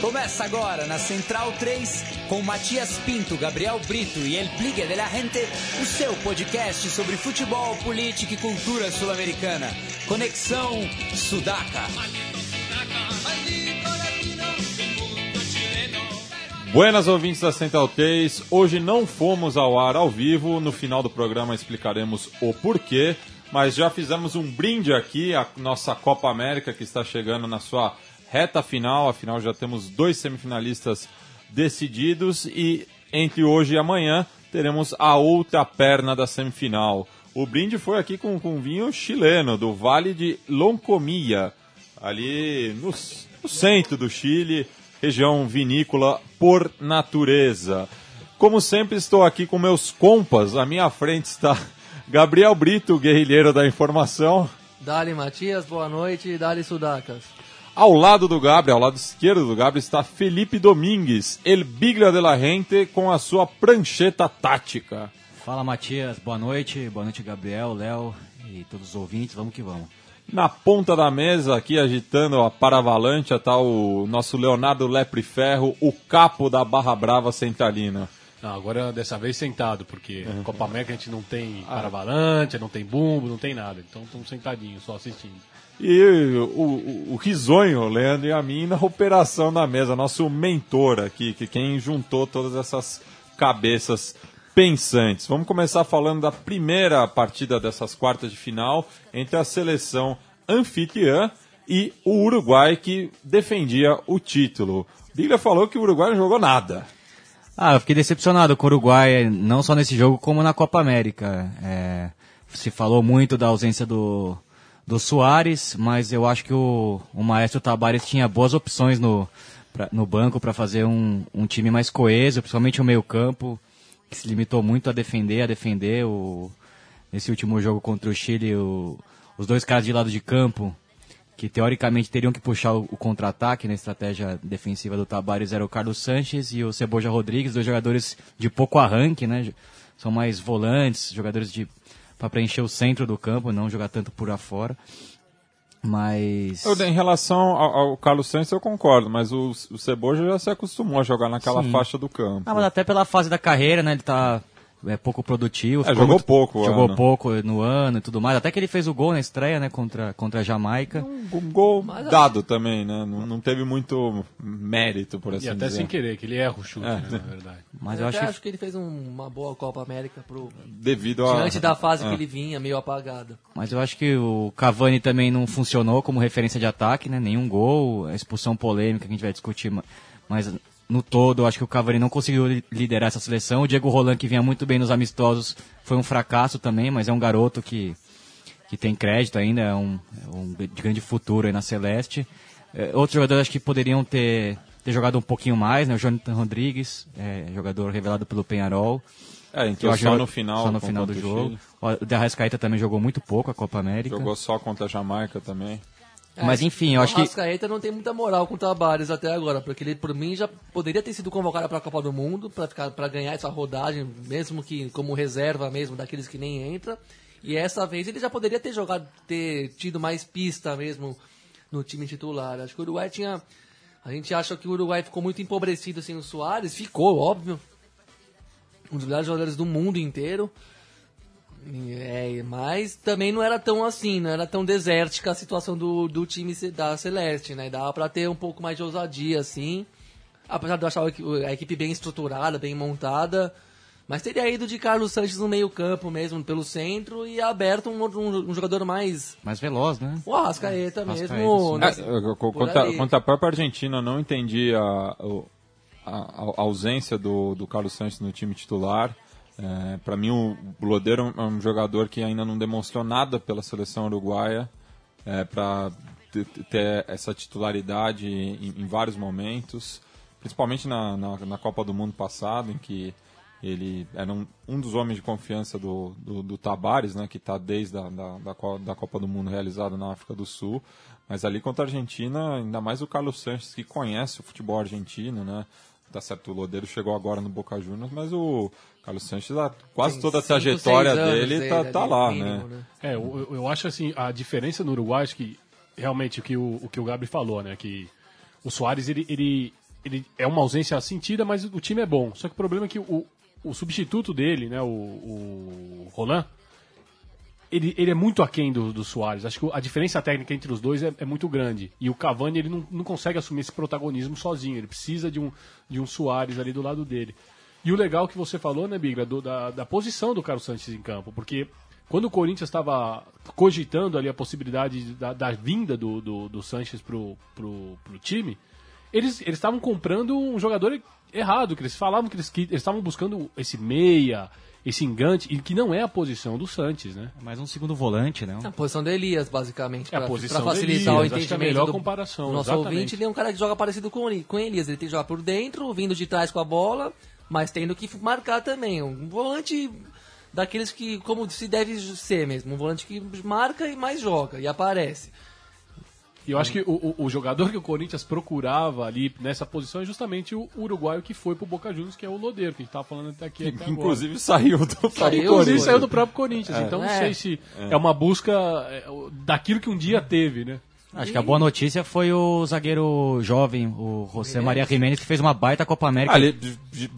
Começa agora na Central 3 com Matias Pinto, Gabriel Brito e El Pligue de la Gente, o seu podcast sobre futebol, política e cultura sul-americana. Conexão Sudaca. Buenas ouvintes da Central 3, hoje não fomos ao ar ao vivo, no final do programa explicaremos o porquê, mas já fizemos um brinde aqui, a nossa Copa América que está chegando na sua reta final, afinal já temos dois semifinalistas decididos e entre hoje e amanhã teremos a outra perna da semifinal. O brinde foi aqui com, com vinho chileno, do Vale de Loncomia, ali no, no centro do Chile, região vinícola por natureza. Como sempre, estou aqui com meus compas. À minha frente está Gabriel Brito, guerrilheiro da informação. Dali Matias, boa noite. Dali Sudacas. Ao lado do Gabriel, ao lado esquerdo do Gabriel, está Felipe Domingues, El Biglia de la Gente, com a sua prancheta tática. Fala Matias, boa noite. Boa noite, Gabriel, Léo e todos os ouvintes. Vamos que vamos. Na ponta da mesa, aqui agitando a paravalante, está o nosso Leonardo Lepre Ferro, o capo da Barra Brava Centralina. Não, agora dessa vez sentado, porque uhum. Copa América a gente não tem paravalante, não tem bumbo, não tem nada. Então estamos sentadinhos, só assistindo. E o, o, risonho, Leandro e a mim, na operação da mesa, nosso mentor aqui, que quem juntou todas essas cabeças pensantes. Vamos começar falando da primeira partida dessas quartas de final entre a seleção anfitriã e o Uruguai que defendia o título. Bíblia falou que o Uruguai não jogou nada. Ah, eu fiquei decepcionado com o Uruguai, não só nesse jogo como na Copa América. É, se falou muito da ausência do, do Soares, mas eu acho que o, o Maestro Tabares tinha boas opções no, pra, no banco para fazer um, um time mais coeso, principalmente o meio campo que se limitou muito a defender, a defender. O, nesse último jogo contra o Chile, o, os dois caras de lado de campo, que teoricamente teriam que puxar o, o contra-ataque na estratégia defensiva do Tabares, era o Carlos Sanches e o Ceboja Rodrigues, dois jogadores de pouco arranque, né? São mais volantes, jogadores de para preencher o centro do campo, não jogar tanto por afora. Mas. Eu, em relação ao, ao, Carlos Sainz, eu concordo, mas o, o Ceboja já se acostumou a jogar naquela Sim. faixa do campo. Ah, mas até pela fase da carreira, né? Ele tá é pouco produtivo. É, jogou muito, pouco, Jogou ano. pouco no ano e tudo mais. Até que ele fez o gol na estreia, né, contra, contra a Jamaica. Um, um gol Mas, dado também, né? Não, não, teve muito mérito, por assim e dizer. até sem querer, que ele erra o chute, é. né, na verdade. Mas eu, eu acho, que... acho que ele fez um, uma boa Copa América pro... Devido a... Diante da fase é. que ele vinha, meio apagada. Mas eu acho que o Cavani também não funcionou como referência de ataque, né? Nenhum gol, a expulsão polêmica que a gente vai discutir, mas no todo, eu acho que o Cavani não conseguiu liderar essa seleção. O Diego Roland, que vinha muito bem nos amistosos, foi um fracasso também, mas é um garoto que, que tem crédito ainda, é um, é um de grande futuro aí na Celeste. É, outros jogadores acho que poderiam ter, ter jogado um pouquinho mais, né? O Jonathan Rodrigues, é, jogador revelado pelo Penharol. É, entrou só no final. Só no final do jogo. O De Arrascaeta também jogou muito pouco a Copa América. Jogou só contra a Jamaica também. É, Mas enfim, eu acho que. O Rascaeta não tem muita moral com o Tabares até agora, porque ele, por mim, já poderia ter sido convocado para a Copa do Mundo, para ganhar essa rodagem, mesmo que como reserva mesmo, daqueles que nem entra. E essa vez ele já poderia ter jogado, ter tido mais pista mesmo no time titular. Acho que o Uruguai tinha. A gente acha que o Uruguai ficou muito empobrecido sem o Soares, ficou, óbvio. Um dos melhores jogadores do mundo inteiro. É, mas também não era tão assim, não era tão desértica a situação do, do time da Celeste, né? Dava pra ter um pouco mais de ousadia, assim. Apesar de eu achar a equipe bem estruturada, bem montada. Mas teria ido de Carlos Sanches no meio campo mesmo, pelo centro, e aberto um, um, um jogador mais... Mais veloz, né? O Arrascaeta é, mesmo. Nesse, é, quanto, quanto a própria Argentina, não entendi a, a, a ausência do, do Carlos Sanches no time titular. É, para mim, o Blodeiro é um jogador que ainda não demonstrou nada pela seleção uruguaia é, para ter essa titularidade em, em, vários momentos, principalmente na, na, na, Copa do Mundo passado, em que ele era um, um dos homens de confiança do, do, do Tabares, né, que está desde a da, da, da Copa do Mundo realizada na África do Sul. Mas ali contra a Argentina, ainda mais o Carlos Sanches, que conhece o futebol argentino, né? Tá certo, o Lodeiro chegou agora no Boca Juniors, mas o Carlos Sanches, quase Tem toda a trajetória dele tá, tá lá, mínimo, né? né? É, eu, eu acho assim, a diferença no Uruguai, acho que realmente o que o, o que o Gabri falou, né? Que o Soares, ele, ele ele é uma ausência sentida, mas o time é bom. Só que o problema é que o, o substituto dele, né, o, o Roland, ele, ele é muito aquém do, do Soares. Acho que a diferença técnica entre os dois é, é muito grande. E o Cavani ele não, não consegue assumir esse protagonismo sozinho. Ele precisa de um, de um Soares ali do lado dele. E o legal que você falou, né, Bigra, do, da, da posição do Carlos Sanches em campo. Porque quando o Corinthians estava cogitando ali a possibilidade da, da vinda do, do, do Sanches pro, pro, pro time, eles estavam comprando um jogador errado, que eles falavam que eles estavam buscando esse meia, esse engante, e que não é a posição do Santos, né? Mais um segundo volante, né? A posição do Elias, basicamente. É a posição pra facilitar Elias, o acho que é a entendimento melhor do, comparação, do nosso exatamente. ouvinte, ele é um cara que joga parecido com, com o Elias. Ele tem que jogar por dentro, vindo de trás com a bola, mas tendo que marcar também. Um volante daqueles que, como se deve ser mesmo, um volante que marca e mais joga, e aparece. E eu acho que o, o- o jogador que o Corinthians procurava ali nessa posição é justamente o uruguaio que foi pro Boca Juniors, que é o Lodeiro, que a gente tava falando até aqui. até Que, agora. inclusive saiu do Saiu, Corinthians. Saiu do próprio Corinthians, então não É. sei se é, uma busca é, daquilo que um dia teve, né? Acho que a boa notícia foi o zagueiro jovem, o José Maria Jiménez, que fez uma baita Copa América. Ah, ele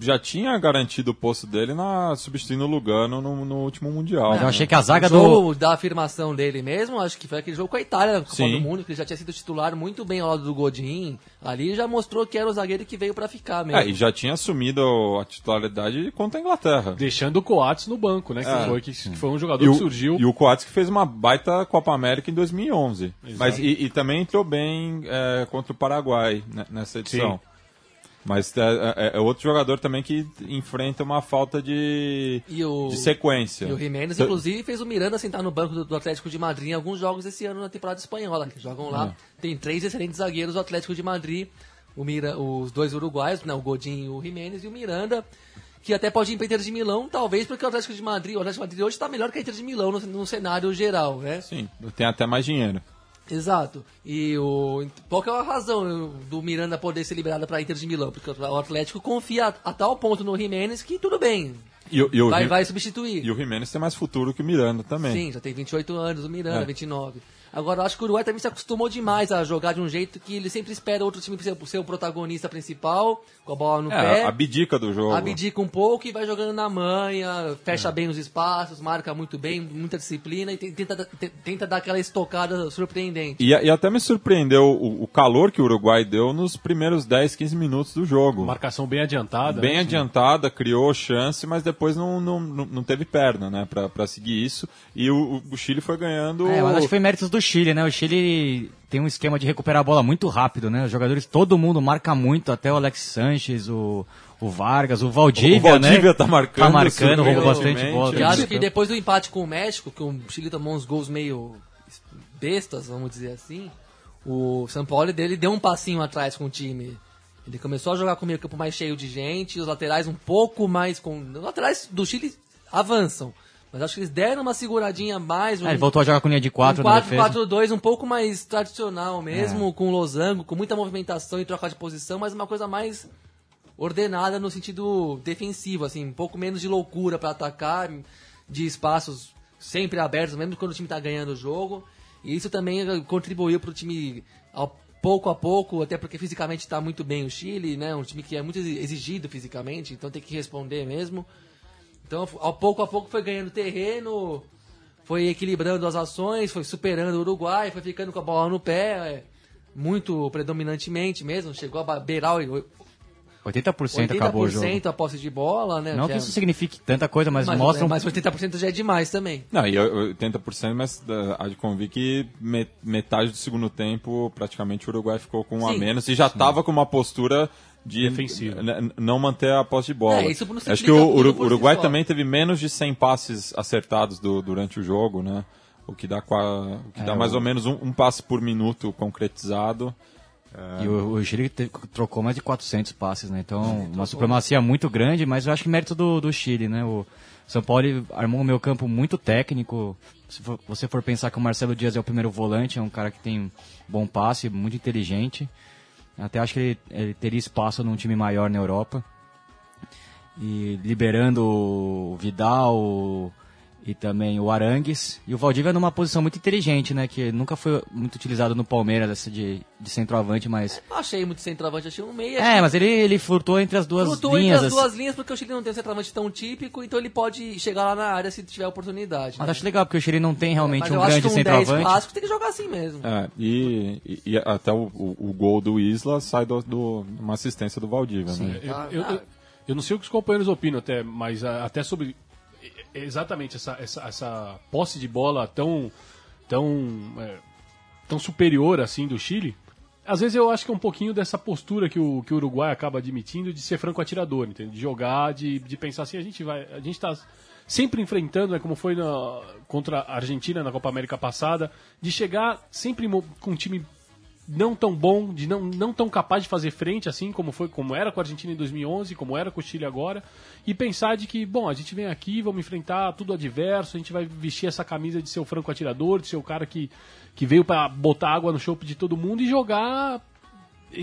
já tinha garantido o posto dele na substituindo o Lugano no, no último Mundial. Mas eu achei que a zaga o do. jogo da afirmação dele mesmo, acho que foi aquele jogo com a Itália na Copa Sim. do Mundo, que ele já tinha sido titular muito bem ao lado do Godin. Ali já mostrou que era o zagueiro que veio pra ficar mesmo. É, e já tinha assumido a titularidade contra a Inglaterra. Deixando o Coates no banco, né? Que, É. foi, que, que foi um jogador E o, que surgiu. e o Coates que fez uma baita Copa América em 2011. Mas, e, e também entrou bem é, contra o Paraguai né, nessa edição. Mas é, é- é outro jogador também que enfrenta uma falta de, o- de sequência. E o Jiménez, inclusive, fez o Miranda sentar no banco do, do Atlético de Madrid em alguns jogos esse ano na temporada espanhola, que jogam lá. Tem três excelentes zagueiros do Atlético de Madrid, o Mira, os dois uruguaios, né, o Godin e o Jiménez, e o Miranda, que até pode ir para Inter de Milão, talvez porque o Atlético de Madrid, o Atlético de Madrid hoje está melhor que a Inter de Milão no, no cenário geral, né? Sim, tem até mais dinheiro. Exato. E o qual que é a razão do Miranda poder ser liberado para Inter de Milão? Porque o Atlético confia a, a tal ponto no Jiménez que tudo bem, E, o- e o, vai, vai substituir. e o Jimenez tem mais futuro que o Miranda também. Sim, já tem 28 anos, o Miranda, É. 29. Agora, eu acho que o Uruguai também se acostumou demais a jogar de um jeito que ele sempre espera outro time ser, ser o protagonista principal, com a bola no É, pé. a abdica do jogo. Abdica um pouco e vai jogando na manha, fecha bem os espaços, marca muito bem, muita disciplina e tenta, te- tenta dar aquela estocada surpreendente. E, e até me surpreendeu o, o calor que o Uruguai deu nos primeiros 10, 15 minutos do jogo. Marcação bem adiantada. Bem né? adiantada, criou chance, mas depois não, não, não, não teve perna, né, pra, pra seguir isso. E o, o Chile foi ganhando. É, mas acho que foi méritos do Chile, né? O Chile tem um esquema de recuperar a bola muito rápido, né? Os jogadores, todo mundo marca muito, até o Alex Sanches, o, o Vargas, o Valdívia, O Valdívia né? tá marcando, Tá marcando, roubou bastante bola. E acho que depois do empate com o México, que o Chile tomou uns gols meio bestas, vamos dizer assim, o São Paulo dele deu um passinho atrás com o time. Ele começou a jogar com o meio campo mais cheio de gente, os laterais um pouco mais com. Os laterais do Chile avançam. Mas acho que eles deram uma seguradinha mais. É, ele voltou a jogar com linha de 4 um na defesa. 4-4-2 um pouco mais tradicional mesmo, com losango, com muita movimentação e troca de posição, mas uma coisa mais ordenada no sentido defensivo, assim, um pouco menos de loucura para atacar, de espaços sempre abertos, mesmo quando o time tá ganhando o jogo. E isso também contribuiu para o time ao pouco a pouco, até porque fisicamente está muito bem o Chile, né? Um time que é muito exigido fisicamente, então tem que responder mesmo. Então, ao pouco a pouco foi ganhando terreno, foi equilibrando as ações, foi superando o Uruguai, foi ficando com a bola no pé, é, muito predominantemente mesmo, chegou a beirar o 80%, acabou o jogo. 80% a posse de bola, né? Não que que é- isso signifique tanta coisa, mas, mas, mostra é, mas 80% já é demais também. Não, e 80%, mas há de convir que me- metade do segundo tempo, praticamente o Uruguai ficou com um a menos e já estava com uma postura de n- não manter a posse de bola. É, isso não se Acho que o Uru- Uruguai também teve menos de 100 passes acertados do- durante o jogo, né? O que dá, qua- o que dá É, mais o- ou menos um, um passe por minuto concretizado. E o, o Chile trocou mais de 400 passes, né? Então, uma supremacia muito grande, mas eu acho que mérito do, do Chile, né? O São Paulo armou um meio campo muito técnico. Se for- você for pensar que o Marcelo Dias é o primeiro volante, é um cara que tem bom passe, muito inteligente. Até acho que ele, ele teria espaço num time maior na Europa. E liberando o Vidal e também o Arangues. E o Valdívia numa posição muito inteligente, né? Que nunca foi muito utilizado no Palmeiras, essa de, de centroavante, mas... Achei muito centroavante, achei um meia. É, mas ele, ele flutuou entre as duas Flutuou linhas. entre as assim. duas linhas porque o Chile não tem um centroavante tão típico, então ele pode chegar lá na área se tiver oportunidade. Mas né? acho legal, porque o Chile não tem realmente Mas um eu acho grande que um 10 centroavante. clássico tem que jogar assim mesmo. É, e, e- e até o, o- o gol do Isla sai de do, do- uma assistência do Valdívia, né? Eu, Ah, eu, ah. eu- eu não sei o que os companheiros opinam até, mas até sobre exatamente essa, essa, essa posse de bola tão tão é, tão superior assim do Chile. Às vezes eu acho que é um pouquinho dessa postura que o, que o Uruguai acaba admitindo de ser franco atirador, entende? de jogar, de, de pensar assim, a gente vai, a gente está sempre enfrentando, né, como foi na, contra a Argentina na Copa América passada, de chegar sempre com um time não tão bom, de não, não tão capaz de fazer frente assim como foi, como era com a Argentina em 2011, como era com o Chile agora, e pensar de que, bom, a gente vem aqui, vamos enfrentar tudo adverso, a gente vai vestir essa camisa de ser o franco atirador, de ser o cara que, que veio para botar água no chope de todo mundo e jogar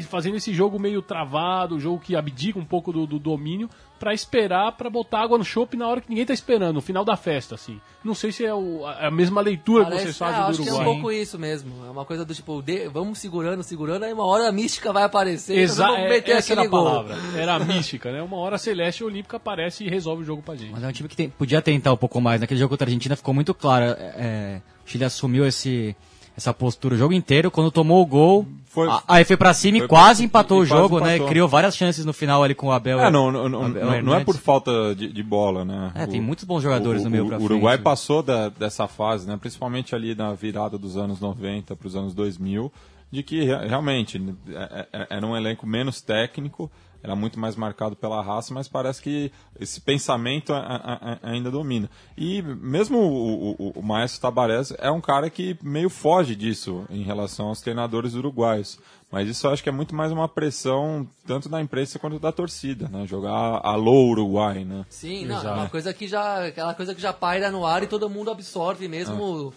fazendo esse jogo meio travado, jogo que abdica um pouco do, do domínio, pra esperar pra botar água no chope na hora que ninguém tá esperando, no final da festa, assim. Não sei se é o- a a mesma leitura que Parece- vocês é, fazem do acho que é um Uruguai. pouco isso mesmo. É uma coisa do tipo, de- vamos segurando, segurando, aí uma hora a mística vai aparecer Exa e vamos meter essa era a gol. palavra. Era a mística, né? Uma hora a Celeste Olímpica aparece e resolve o jogo pra gente. Mas é um time que tem- podia tentar um pouco mais. Naquele jogo contra a Argentina ficou muito claro. é, é, o Chile assumiu esse, essa postura o jogo inteiro. Quando tomou o gol, Foi- a- aí foi pra cima foi e quase empatou e o jogo, né? empatou. Criou várias chances no final ali com o Abel. É, não, não, não, Abel não- não é por falta de, de bola, né? É, tem O- muitos bons jogadores o, no meio o- pra O Uruguai frente. passou da- dessa fase, né? Principalmente ali na virada dos anos 90 para os anos 2000, de que re- realmente é- é- era um elenco menos técnico, era muito mais marcado pela raça, mas parece que esse pensamento a- a- a- ainda domina. E mesmo o, o, o Maestro Tabarez é um cara que meio foge disso em relação aos treinadores uruguaios. Mas isso eu acho que é muito mais uma pressão tanto da imprensa quanto da torcida, né? Jogar alô Uruguai, né? Sim, não, é uma coisa que já. Aquela coisa que já paira no ar e todo mundo absorve mesmo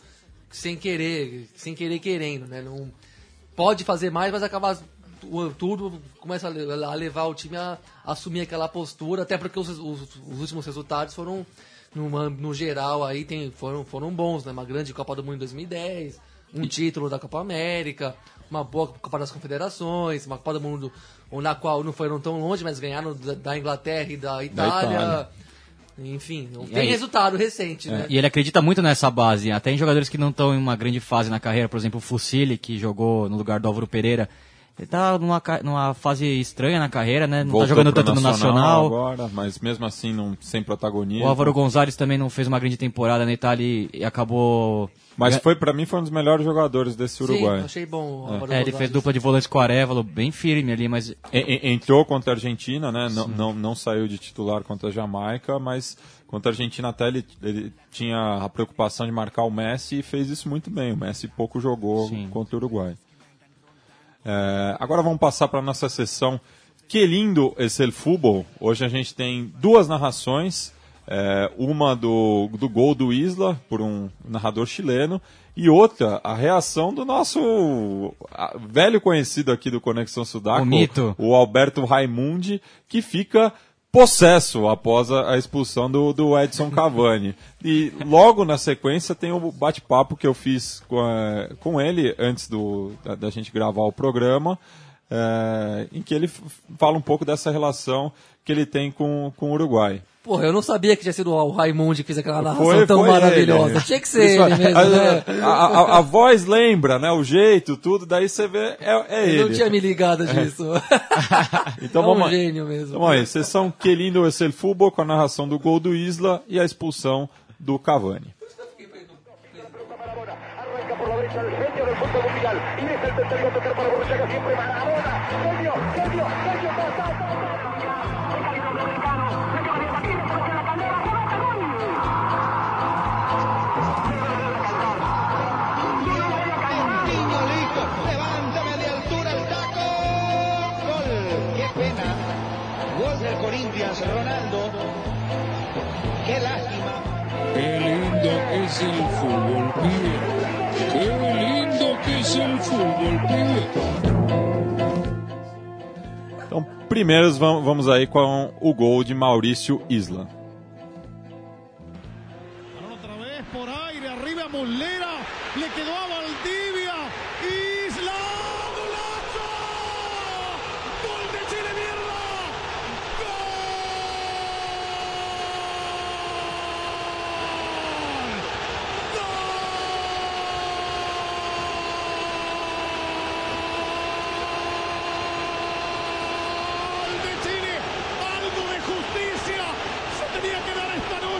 sem querer, sem querer querendo, né? Não, pode fazer mais, mas acaba tudo começa a le- a levar o time a assumir aquela postura, até porque os, os- os últimos resultados foram numa- no geral aí tem, foram, foram bons, né? Uma grande Copa do Mundo em 2010, um título da Copa América, uma boa Copa das Confederações, uma Copa do Mundo na qual não foram tão longe, mas ganharam da, da Inglaterra e da Itália. Itália. Enfim, não E tem aí? resultado recente, né? E ele acredita muito nessa base, até em jogadores que não estão em uma grande fase na carreira, por exemplo, o Fusilli, que jogou no lugar do Álvaro Pereira. Ele tá numa, numa fase estranha na carreira, né? Não Voltou tá jogando tanto no Nacional. agora, mas mesmo assim não, sem protagonismo. O Álvaro Gonzalez também não fez uma grande temporada na Itália e- acabou. Mas foi para mim foi um dos melhores jogadores desse Uruguai. Sim, achei bom. o Álvaro É, ele Gonzalez. fez dupla de volantes com o Arevalo, bem firme ali, mas E- e- Entrou contra a Argentina, né? Não, não, não saiu de titular contra a Jamaica, mas contra a Argentina até ele, ele tinha a preocupação de marcar o Messi e fez isso muito bem. O Messi pouco jogou Sim. contra o Uruguai. É, agora vamos passar para a nossa sessão Que lindo esse el fútbol. Hoje a gente tem duas narrações. é, uma do, do gol do Isla, por um narrador chileno, e outra, a reação do nosso velho conhecido aqui do Conexão Sudaco, O o Alberto Raimundi, que fica possesso após a, a expulsão do, do Edson Cavani. E logo na sequência tem o bate-papo que eu fiz com, a- com ele antes do, da, da gente gravar o programa, é, em que ele fala um pouco dessa relação que ele tem com, com o Uruguai. Porra, eu não sabia que tinha sido o Raimundo que fez aquela narração Foi- tão foi maravilhosa. ele. Tinha que ser Isso, ele mesmo, a, né? a, a- a voz lembra, né? O jeito, tudo, daí você vê, é, é Eu ele. não tinha me ligado disso. Então é vamos um gênio mesmo. Então, aí, sessão Que lindo esse el fútbol com a narração do gol do Isla e a expulsão do Cavani. Arranca por la derecha el genio del fútbol mundial. Y deja el tercero tocar para Borruchaga siempre Maradona. Genio, genio, genio. Ta, es el fútbol, pibe. Qué lindo que es el fútbol, pibe. Então, primeiros vamos aí com o gol de Maurício Isla. Outra vez por aire, arriba Muslera, le quedó a Valdivia.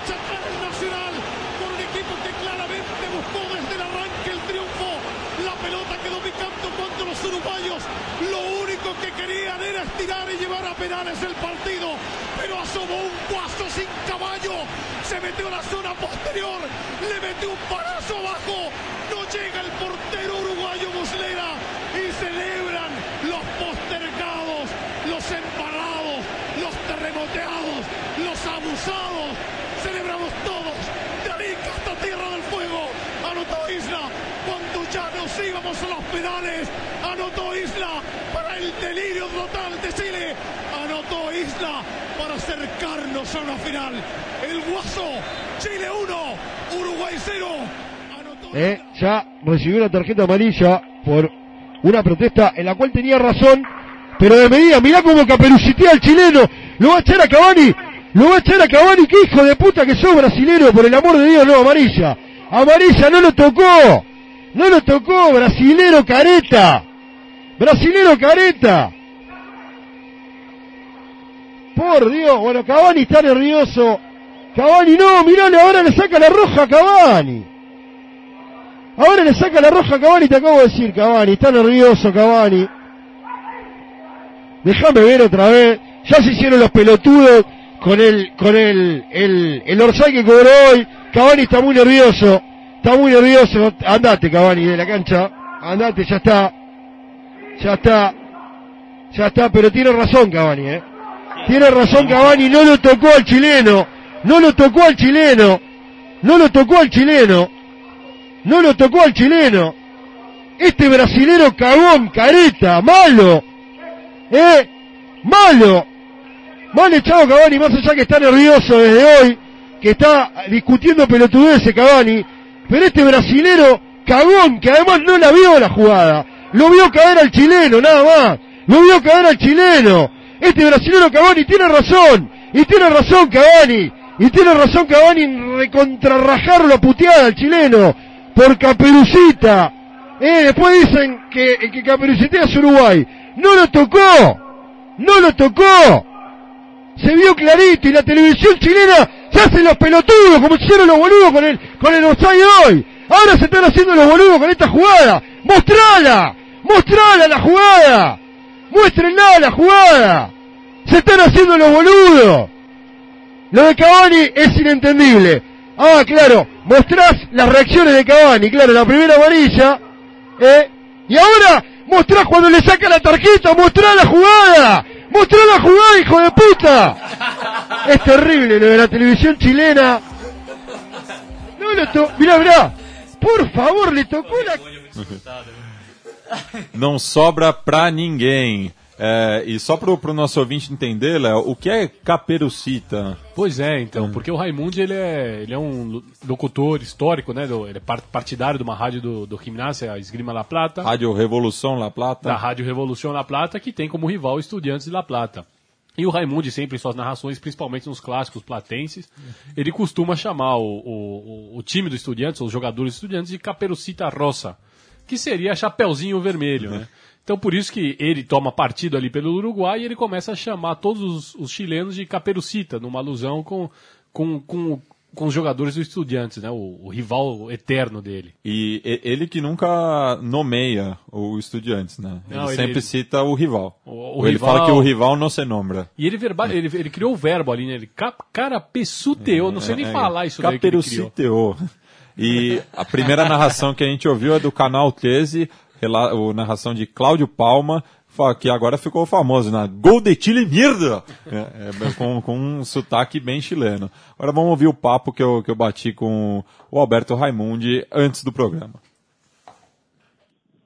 En el Nacional por un equipo que claramente buscó desde el arranque el triunfo. La pelota quedó picando cuando los uruguayos lo único que querían era estirar y llevar a penales el partido. Pero asomó un guaso sin caballo, se metió a la zona posterior, le metió un palazo abajo, no llega el portero uruguayo Muslera y celebran los postergados, los embarrados, los terremoteados, los abusados. Celebramos todos, de Arica hasta Tierra del Fuego. Anotó Isla cuando ya nos íbamos a los penales. Anotó Isla para el delirio total de Chile. Anotó Isla para acercarnos a una final. El Guaso, Chile 1, Uruguay 0. Eh, ya recibió una tarjeta amarilla por una protesta en la cual tenía razón, pero de medida, mirá cómo caperucitea al chileno, lo va a echar a Cavani, lo va a echar a Cavani, qué hijo de puta que sos brasilero, por el amor de Dios, no, amarilla, amarilla no lo tocó, no lo tocó, brasilero careta, brasilero careta. Por Dios, bueno, Cavani está nervioso. Cavani no, mirale, ahora le saca la roja a Cavani. Ahora le saca la roja a Cavani, te acabo de decir, Cavani, está nervioso Cavani. Déjame ver otra vez. Ya se hicieron los pelotudos con el, con el, el, el Orsay que cobró hoy. Cavani está muy nervioso. Está muy nervioso. Andate, Cavani, de la cancha. Andate, ya está. Ya está. Ya está, pero tiene razón Cavani, eh. Tiene razón Cavani, no lo tocó al chileno. No lo tocó al chileno. No lo tocó al chileno. No lo tocó al chileno. Este brasilero cagón, careta, malo. ¿Eh? Malo. Mal echado Cavani, más allá que está nervioso desde hoy, que está discutiendo pelotudeces Cavani. Pero este brasilero cagón, que además no la vio la jugada. Lo vio caer al chileno, nada más. Lo vio caer al chileno. Este brasilero Cavani tiene razón. Y tiene razón Cavani. Y tiene razón Cavani en recontrarrajarlo a puteada al chileno. Por Caperucita. Eh, después dicen que que es Uruguay. No lo tocó. No lo tocó. Se vio clarito y la televisión chilena se hacen los pelotudos como hicieron los boludos con el, con el offside hoy. Ahora se están haciendo los boludos con esta jugada. ¡Mostrala! ¡Mostrala la jugada! ¡Muéstrenla la jugada! Se están haciendo los boludos. Lo de Cavani es inentendible. Ah, claro, mostrás las reacciones de Cavani, claro, la primera amarilla, ¿eh? Y ahora mostrás cuando le saca la tarjeta, mostrá la jugada, mostrá la jugada, hijo de puta. Es terrible lo de la televisión chilena. No lo to... Mirá, mirá, por favor, le tocó la... Não sobra pra ninguém. É, e só pro, pro nosso ouvinte entender, Léo, o que é caperucita? Pois é, então, porque o Raimundo ele é, ele é um locutor histórico, né? Do, ele é part- partidário de uma rádio do, do Gimnasia, a Esgrima La Plata, Rádio Revolução La Plata? da Rádio Revolução La Plata, que tem como rival o Estudiantes de La Plata. E o Raimundo, sempre em suas narrações, principalmente nos clássicos platenses, ele costuma chamar o, o, o- time do Estudiantes, os jogadores do Estudiantes, de Caperucita Rossa, que seria Chapeuzinho Vermelho, né? Então por isso que ele toma partido ali pelo Uruguai e ele começa a chamar todos os, os chilenos de Caperucita, numa alusão com, com, com, com os jogadores do Estudiantes, né? O, o rival eterno dele. E ele que nunca nomeia o Estudiantes, né? Não, ele, ele- sempre cita o rival. O- o ele rival- fala que o rival não se nombra. E ele, verba, ele, ele criou o verbo ali, né? Ele cap, carapeçuteou, não sei nem É, falar isso daí que ele criou. Caperuciteou. E a primeira narração que a gente ouviu é do canal 13, rela- o narração de Cláudio Palma, que agora ficou famoso na Gol de Chile Mierda, é, é, com, com um sotaque bem chileno. Agora vamos ouvir o papo que eu, que eu bati com o Alberto Raimundi antes do programa.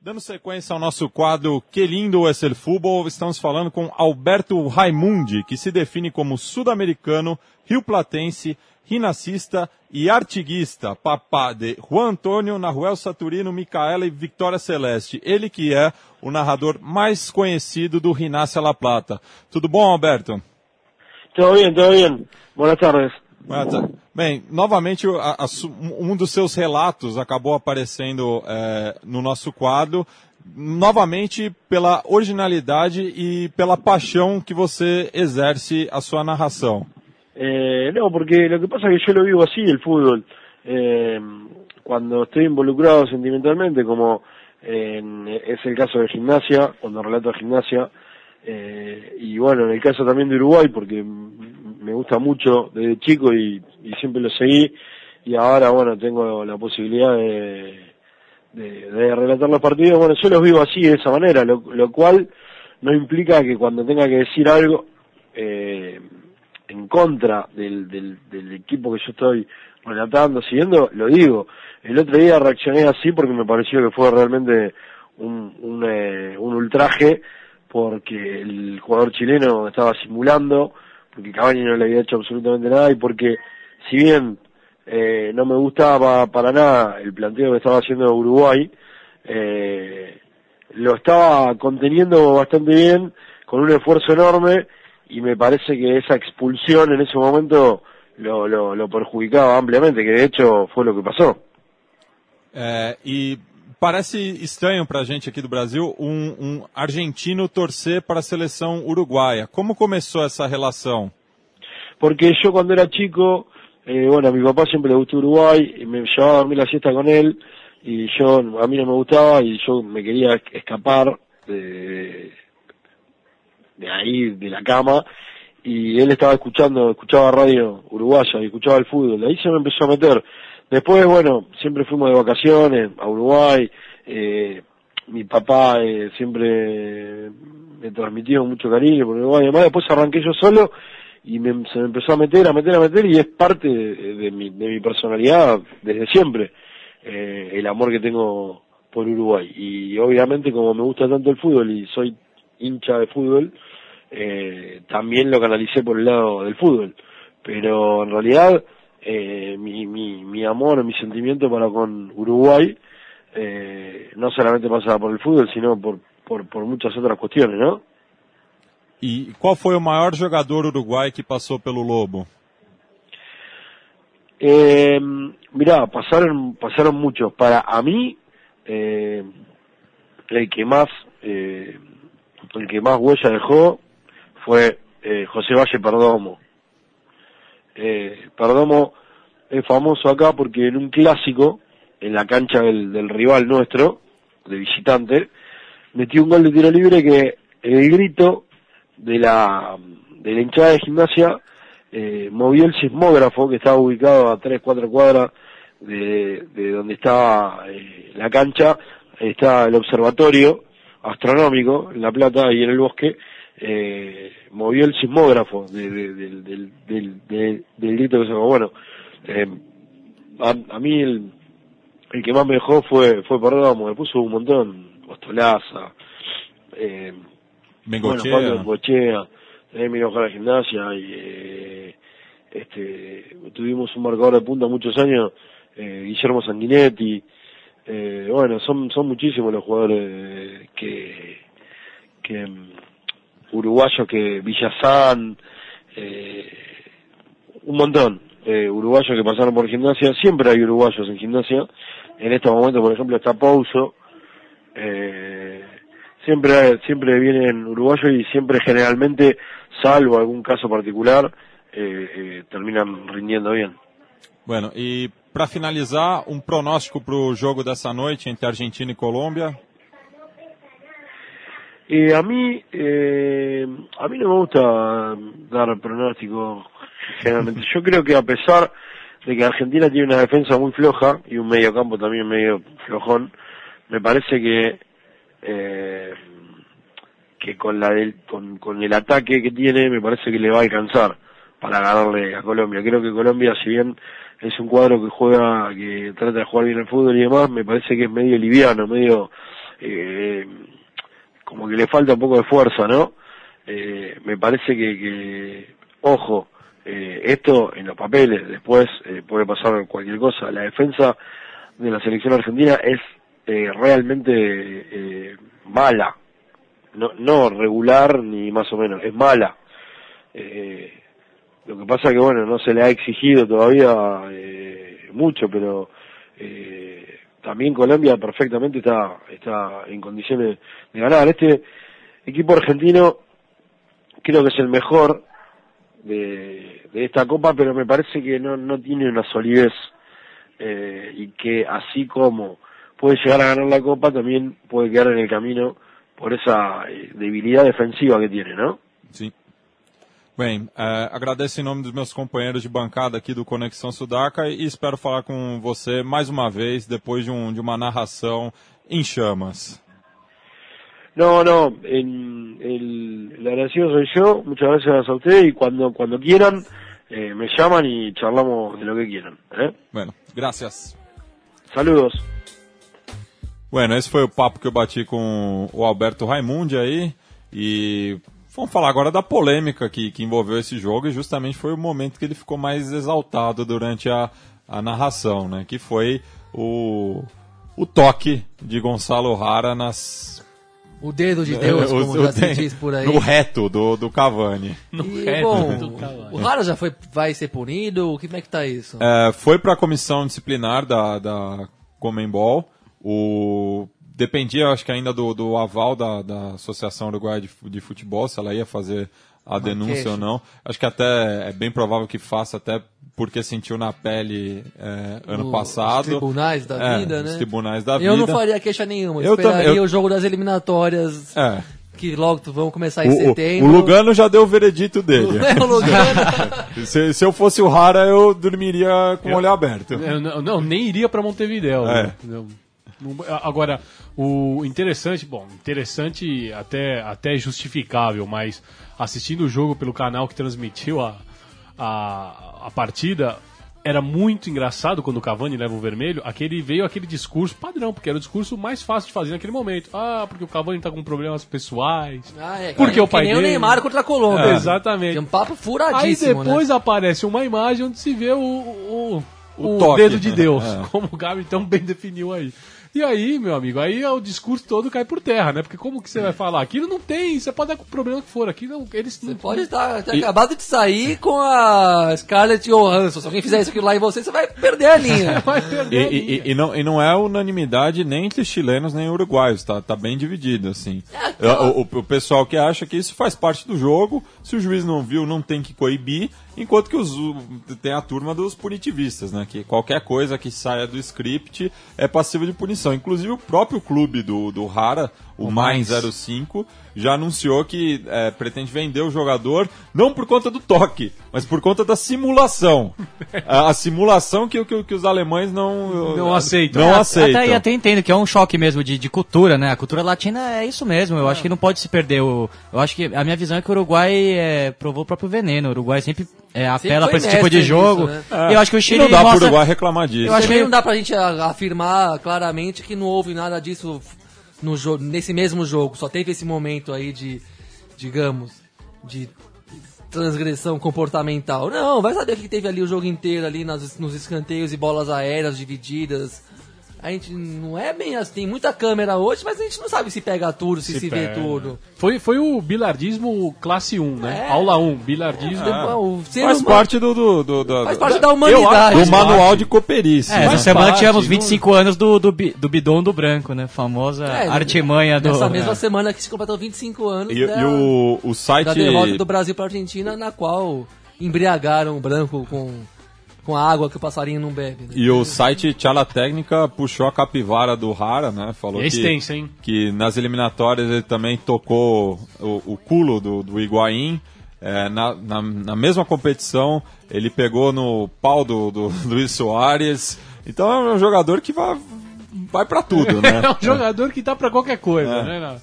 Dando sequência ao nosso quadro Que Lindo é Ser Futebol, estamos falando com Alberto Raimundi, que se define como sul-americano, rio-platense, rinacista e artiguista, papá de Juan Antônio, Nahuel Saturino, Micaela e Vitória Celeste. Ele que é o narrador mais conhecido do Rinácia La Plata. Tudo bom, Alberto? Todo bien, todo bien. Buenas tardes. Boa tarde. Bem, novamente a- a um dos seus relatos acabou aparecendo é, no nosso quadro novamente pela originalidade e pela paixão que você exerce a sua narração. Eh, no, porque lo que pasa es que yo lo vivo así, el fútbol. Eh, cuando estoy involucrado sentimentalmente, como en- es el caso de gimnasia, cuando relato gimnasia, eh, y bueno, en el caso también de Uruguay, porque me gusta mucho desde chico y, siempre lo seguí, y ahora, bueno, tengo la posibilidad de, de, de relatar los partidos, bueno, yo los vivo así, de esa manera, lo, lo cual no implica que cuando tenga que decir algo eh, en contra del, del, del equipo que yo estoy relatando, siguiendo, lo digo. El otro día reaccioné así porque me pareció que fue realmente un, un, eh, un ultraje porque el jugador chileno estaba simulando, porque Cavani no le había hecho absolutamente nada y porque si bien eh, no me gustaba para nada el planteo que estaba haciendo Uruguay, eh, lo estaba conteniendo bastante bien, con un esfuerzo enorme, y me parece que esa expulsión en ese momento lo, lo, lo perjudicaba ampliamente, que de hecho fue lo que pasó. É, e parece estranho para a gente aqui do Brasil um, um argentino torcer para a seleção uruguaia. Como começou essa relação? Porque yo cuando era chico, eh, bueno, a mi papá siempre le gustó Uruguay, y me llevaba a dormir la siesta con él, y yo, a mí no me gustaba, y yo me quería escapar de, de ahí, de la cama, y él estaba escuchando, escuchaba radio uruguaya y escuchaba el fútbol, de ahí se me empezó a meter. Después, bueno, siempre fuimos de vacaciones a Uruguay, eh, mi papá eh, siempre me transmitió mucho cariño por Uruguay, además después arranqué yo solo y me, se me empezó a meter, a meter, a meter y es parte de, de mi, de mi personalidad desde siempre, eh, el amor que tengo por Uruguay. Y obviamente como me gusta tanto el fútbol y soy hincha de fútbol, eh, también lo canalicé por el lado del fútbol. Pero en realidad eh, mi, mi, mi amor, mi sentimiento para con Uruguay eh, no solamente pasa por el fútbol, sino por, por, por muchas otras cuestiones, ¿no? E qual foi o maior jogador uruguai que passou pelo Lobo? Eh, mirá, pasaron, pasaron muchos. Para a mí, eh, el que más, eh, el que más huella dejó fue eh, José Valle Perdomo. Eh, Perdomo es famoso acá porque en un clásico, en la cancha del, rival nuestro, de visitante, metió un gol de tiro libre que el grito de la, de la hinchada de gimnasia eh, movió el sismógrafo que estaba ubicado a 3, 4 cuadras de, de donde estaba eh, la cancha, está el observatorio astronómico en La Plata y en el bosque, eh, movió el sismógrafo de- de- del- del, del, del- del grito que se Bueno, eh, a, a mí el, el que más me dejó fue, fue Perdomo, me puso un montón, Ostolaza, eh, Bengochea. bueno, Pablo Bengochea, a la gimnasia y eh, este, tuvimos un marcador de punta muchos años, eh, Guillermo Sanguinetti, eh, bueno, son, son muchísimos los jugadores que, que uruguayos que Villazán, eh, un montón, eh, uruguayos que pasaron por gimnasia, siempre hay uruguayos en gimnasia, en estos momentos por ejemplo está Pouso, eh, siempre siempre vienen uruguayos y siempre generalmente, salvo algún caso particular, eh, terminan rindiendo bien. Bueno, e para finalizar, um pronóstico para o jogo dessa noite entre Argentina e Colômbia. Eh, a mí, eh, a mí no me gusta dar pronóstico generalmente. Yo creo que a pesar de que Argentina tiene una defensa muy floja y un medio campo también medio flojón, me parece que eh, que con la del, con, con el ataque que tiene me parece que le va a alcanzar para ganarle a Colombia. Creo que Colombia, si bien es un cuadro que juega, que trata de jugar bien el fútbol y demás, me parece que es medio liviano, medio eh, como que le falta un poco de fuerza, ¿no? Eh, me parece que, que ojo, eh, esto en los papeles, después eh, puede pasar cualquier cosa. La defensa de la selección argentina es eh, realmente mala, no, no regular ni más o menos, es mala. Lo que pasa que bueno, no se le ha exigido todavía mucho, pero también Colombia perfectamente está, está en condiciones de ganar. Este equipo argentino creo que es el mejor de, esta copa, pero me parece que no, no tiene una solidez eh, y que así como puede llegar a ganar la copa, también puede quedar en el camino por esa eh, debilidad defensiva que tiene, ¿no? Sim. Bem, é, agradeço em nome dos meus companheiros de bancada aqui do Conexão Sudaca e espero falar com você mais uma vez depois de, um, de uma narração em chamas. No, no, en, el, agradecido soy yo, muchas gracias a ustedes y cuando, cuando quieran eh, me llaman y charlamos de lo que quieran. ¿eh? Bueno, gracias. Saludos. Bueno, esse foi o papo que eu bati com o Alberto Raimundi aí e vamos falar agora da polêmica que, que envolveu esse jogo e justamente foi o momento que ele ficou mais exaltado durante a, a narração, né? Que foi o, o toque de Gonçalo Rara nas O dedo de Deus, o- como o- já se diz por aí. no reto do, do Cavani. E, bom, o Rara já foi, vai ser punido? Como é que tá isso? É, foi para a comissão disciplinar da, da Comembol. O, dependia, acho que ainda do, do aval da, da Associação Uruguaia de, de Futebol, se ela ia fazer a denúncia queixa. ou não. Acho que até é bem provável que faça, até porque sentiu na pele é, ano O- passado. Os tribunais da É, vida, né? Os tribunais da eu vida. não faria queixa nenhuma. Eu Eu esperaria também- eu- o jogo das eliminatórias, É. que logo vão começar em O, o, setembro. o Lugano já deu o veredito dele. É, o Lugano. se, se eu fosse o Rara, eu dormiria com o olho aberto. Eu não, não, nem iria para Montevideo. É. né? Não- agora, o interessante, bom, interessante até, até justificável, mas assistindo o jogo pelo canal que transmitiu a, a, a partida, era muito engraçado quando o Cavani leva o vermelho, aquele veio aquele discurso padrão, porque era o discurso mais fácil de fazer naquele momento. Ah, porque o Cavani tá com problemas pessoais. Ah, é, Porque que o pai nem o dele- Neymar contra a Colômbia. É, exatamente. Tem um papo Aí furadíssimo, depois né? aparece uma imagem onde se vê o, o, O o toque. dedo de Deus, É. como o Gabi tão bem definiu aí. E aí, meu amigo, aí o discurso todo cai por terra, né? Porque como que você vai falar? Aquilo não tem, você pode dar com o problema que for, aqui não, eles não Pode estar ter acabado de sair com a Scarlett Johansson. Se alguém fizer isso aqui lá em você, você vai perder a linha. vai E, perder a linha. e- e não, e não é unanimidade nem entre chilenos nem uruguaios, tá, tá bem dividido, assim. O, o- o pessoal que acha que isso faz parte do jogo, se o juiz não viu, não tem que coibir, enquanto que os, tem a turma dos punitivistas, né? Que qualquer coisa que saia do script é passiva de punição. Inclusive o próprio clube do, do Rara, o, O Mainz Mainz. 05, já anunciou que é, pretende vender o jogador não por conta do toque, mas por conta da simulação. a, a simulação que, que, que os alemães não, Não aceitam. Não É, aceitam. Até, e até entendo que é um choque mesmo de, de cultura, né? A cultura latina é isso mesmo. Eu acho que não pode se perder. O, eu acho que a minha visão é que o Uruguai é, provou o próprio veneno. O Uruguai sempre é, apela pra esse tipo de jogo. nisso, E eu acho que o E Chile não dá mostra... Uruguai reclamar disso. Eu acho que- não dá pra gente a- afirmar claramente que não houve nada disso no jo- nesse mesmo jogo. Só teve esse momento aí de, digamos, de transgressão comportamental. Não, vai saber o que teve ali o jogo inteiro, ali nas- nos escanteios e bolas aéreas divididas. A gente não é bem assim, tem muita câmera hoje, mas a gente não sabe se pega tudo, se se, vê pega. tudo. Foi, foi o bilardismo classe 1, né? É. Aula 1, bilardismo. O ser Faz humano- parte do, do, do, do- faz parte da humanidade. do manual de cooperice. É, essa Faz semana parte, tivemos não- 25 anos do, do, do bidon do branco, né? Famosa É, artimanha do... Nessa mesma É. semana que se completou 25 anos E, da, e o, o site. da derrota do Brasil para a Argentina, na qual embriagaram o branco com, com a água que o passarinho não bebe. né? E o site Tchala Técnica puxou a capivara do Rara, né? Falou É que, extenso, hein? que nas eliminatórias ele também tocou o, o culo do, do Higuaín. É, na, na, na mesma competição, ele pegou no pau do, do Luiz Soares. Então é um jogador que vai, vai pra tudo, né? É um jogador que tá pra qualquer coisa, É. né?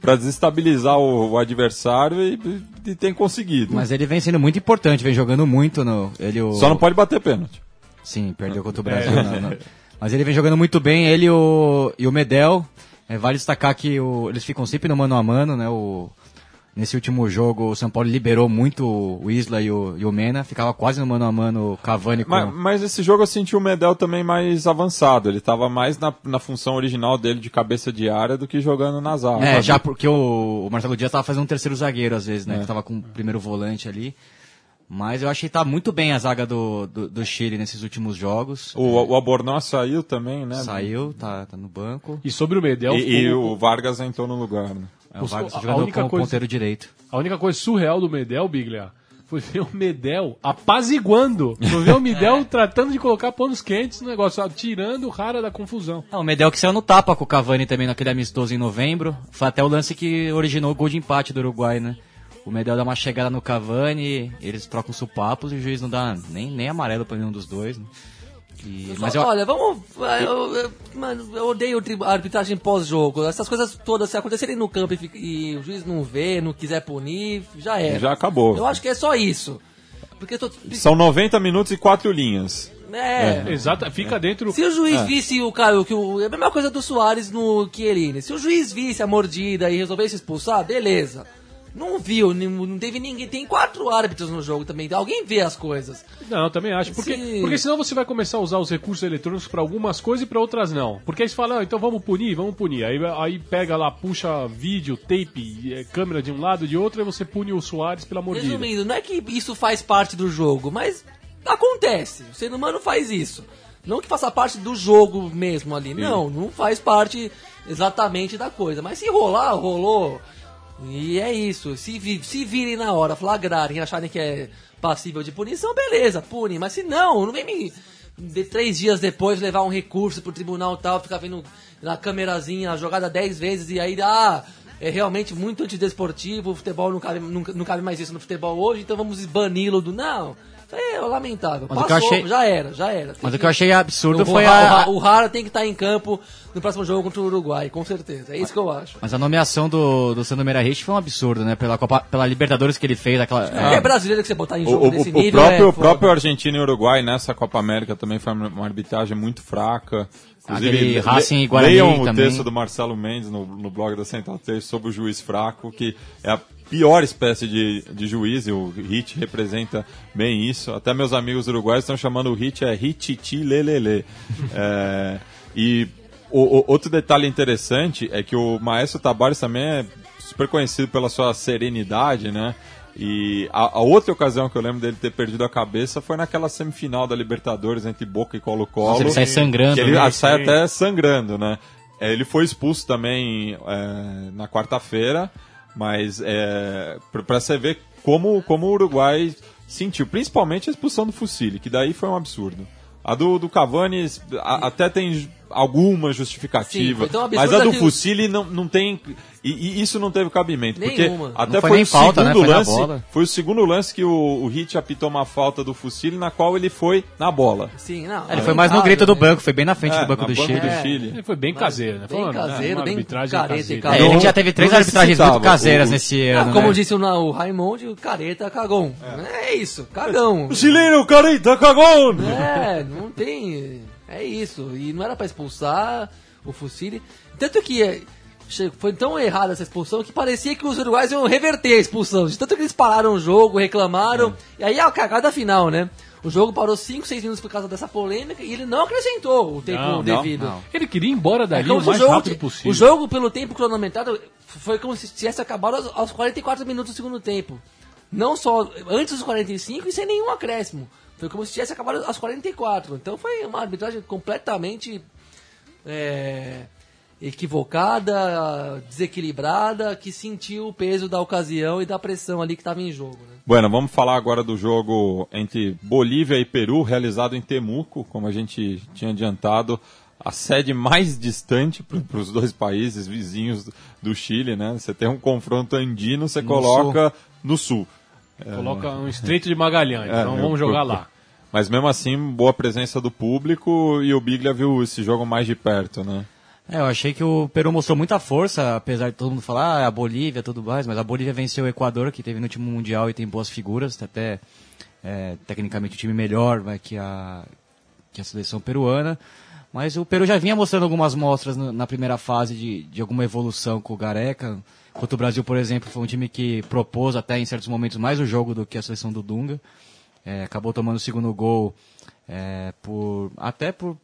Pra desestabilizar o, o adversário e, e tem conseguido. Mas ele vem sendo muito importante, vem jogando muito no... Ele, o... Só não pode bater pênalti. Sim, perdeu contra o Brasil. não, não. Mas ele vem jogando muito bem, ele e o, e o Medel. É, vale destacar que o- eles ficam sempre no mano a mano, né? O, nesse último jogo, o São Paulo liberou muito o Isla e o, e o Mena. Ficava quase no mano a mano o Cavani com... Mas, mas esse jogo eu senti o Medel também mais avançado. Ele tava mais na, na função original dele de cabeça de área do que jogando nas alas. É, já porque o, o Marcelo Dias tava fazendo um terceiro zagueiro às vezes, né? É. Que tava com o primeiro volante ali. Mas eu achei que tá muito bem a zaga do, do, do Chile nesses últimos jogos. O, o Albornoz saiu também, né? Saiu, tá, tá no banco. E sobre o Medel, E, e o Vargas entrou no lugar, né? É, o Vargas a- a jogando única como coisa- ponteiro direito. A única coisa surreal do Medel, Biglia, foi ver o Medel apaziguando. Foi ver o Medel tratando de colocar panos quentes no negócio, tirando o Rara da confusão. Ah, o Medel que saiu no tapa com o Cavani também naquele amistoso em novembro. Foi até o lance que originou o gol de empate do Uruguai, né? O Medel dá uma chegada no Cavani, eles trocam supapos e o juiz não dá nem, nem amarelo pra nenhum dos dois, né? E- mas eu, Olha, vamos. Eu, eu- mano, eu odeio a arbitragem pós-jogo. Essas coisas todas, se acontecerem no campo e, e o juiz não vê, não quiser punir, já é. Já acabou. Eu acho que é só isso. Porque tô. São 90 minutos e 4 linhas. É. Exato, fica dentro. Se o juiz É. visse o cara, que o, é a mesma coisa do Soares no Chiellini. Se o juiz visse a mordida e resolvesse expulsar, beleza. Não viu, não teve ninguém. Tem quatro árbitros no jogo também. Alguém vê as coisas. Não, eu também acho. Porque, Se- porque senão você vai começar a usar os recursos eletrônicos pra algumas coisas e pra outras não. Porque aí você fala, ah, então vamos punir, vamos punir. Aí, aí pega lá, puxa vídeo, tape, eh, câmera de um lado e de outro, e você pune o Soares pela mordida. Resumindo, não é que isso faz parte do jogo, mas acontece. O ser humano faz isso. Não que faça parte do jogo mesmo ali. Não, não faz parte exatamente da coisa. Mas se rolar, rolou. E é isso. Se, vi- se virem na hora, flagrarem, acharem que é passível de punição, beleza, pune. Mas se não, não vem me. De três dias depois levar um recurso pro tribunal tal, ficar vendo na câmerazinha a jogada dez vezes e aí, ah, é realmente muito antidesportivo, o futebol não cabe, não, não cabe mais isso no futebol hoje, então vamos bani-lo do. Não, é lamentável. Mas o que Passou, achei- já era, já era. Tem mas o que eu achei absurdo o, foi Ra- a, o Rara tem que estar em campo no próximo jogo contra o Uruguai, com certeza. É isso que eu acho. Mas a nomeação do, do Sandro Meirahit foi um absurdo, né? Pela, Copa, pela Libertadores que ele fez, aquela... É, brasileiro que você botar em O, jogo o- desse o nível. próprio, é o próprio. Argentina e Uruguai nessa Copa América também foi uma arbitragem muito fraca. Aquele le- Racing e Guarani leiam o também. texto do Marcelo Mendes no, no blog da Central 3 sobre o juiz fraco, que é a pior espécie de, de juiz, e o Hit representa bem isso. Até meus amigos uruguaios estão chamando o Hit é Hititi Lelele. é, e o, o- outro detalhe interessante é que o Maestro Tabares também é super conhecido pela sua serenidade, né? E a, a outra ocasião que eu lembro dele ter perdido a cabeça foi naquela semifinal da Libertadores entre Boca e Colo-Colo. Ele sai sangrando, ele né? ah, sai até sangrando, né? É, ele foi expulso também é, na quarta-feira, mas é, para você ver como, como o Uruguai sentiu, principalmente a expulsão do Fusilli, que daí foi um absurdo. A do, do Cavani a- até tem alguma Sim, justificativa, foi tão absurda mas a do Fusilli não, não tem. E, e isso não teve cabimento. Nenhuma. Porque até Não foi foi, nem o falta, né? segundo Foi na lance. Foi o segundo lance que o, o Hit apitou uma falta do Fusilli, na qual ele foi na bola. Sim, não. Ele foi mais no grito do banco, foi bem na frente É, do banco do banco Chile. do É. Chile. Ele foi bem caseiro, né? bem caseiro, uma bem careta e caseira. careta. É, gente já teve três arbitragens muito caseiras O- nesse Ah, ano, como né? disse o, o Raimundo, o careta cagão. É, isso, cagão. Chileno, carita, cagão! É, não tem. É isso. E não era pra expulsar o Fusilli. Tanto que é, che- foi tão errada essa expulsão que parecia que os uruguaios iam reverter a expulsão. De tanto que eles pararam o jogo, reclamaram. E aí a cagada final, né? O jogo parou 5, 6 minutos por causa dessa polêmica e ele não acrescentou o tempo Não, não, devido. não. Ele queria ir embora É dali como o mais jogo, rápido possível. o jogo, pelo tempo cronometrado, foi como se tivesse acabado aos, aos 44 minutos do segundo tempo. Não só antes dos 45 e sem nenhum acréscimo. Foi como se tivesse acabado aos 44. Então foi uma arbitragem completamente é, equivocada, desequilibrada, que sentiu o peso da ocasião e da pressão ali que estava em jogo. Né? Bueno, vamos falar agora do jogo entre Bolívia e Peru, realizado em Temuco, como a gente tinha adiantado, a sede mais distante para os dois países vizinhos do, Chile, né? Você tem um confronto andino, você coloca no sul. Coloca um estreito de Magalhães, É, então vamos jogar lá. Mas mesmo assim, boa presença do público e o Biglia viu esse jogo mais de perto, né? É, eu achei que o Peru mostrou muita força, apesar de todo mundo falar, ah, a Bolívia tudo mais, mas a Bolívia venceu o Equador, que teve no último Mundial e tem boas figuras, até é, tecnicamente o time melhor vai, que, a, que a seleção peruana. Mas o Peru já vinha mostrando algumas mostras na primeira fase de, de alguma evolução com o Gareca. Enquanto o Brasil, por exemplo, foi um time que propôs até em certos momentos mais o jogo do que a seleção do Dunga. É, acabou tomando o segundo gol é, por até por,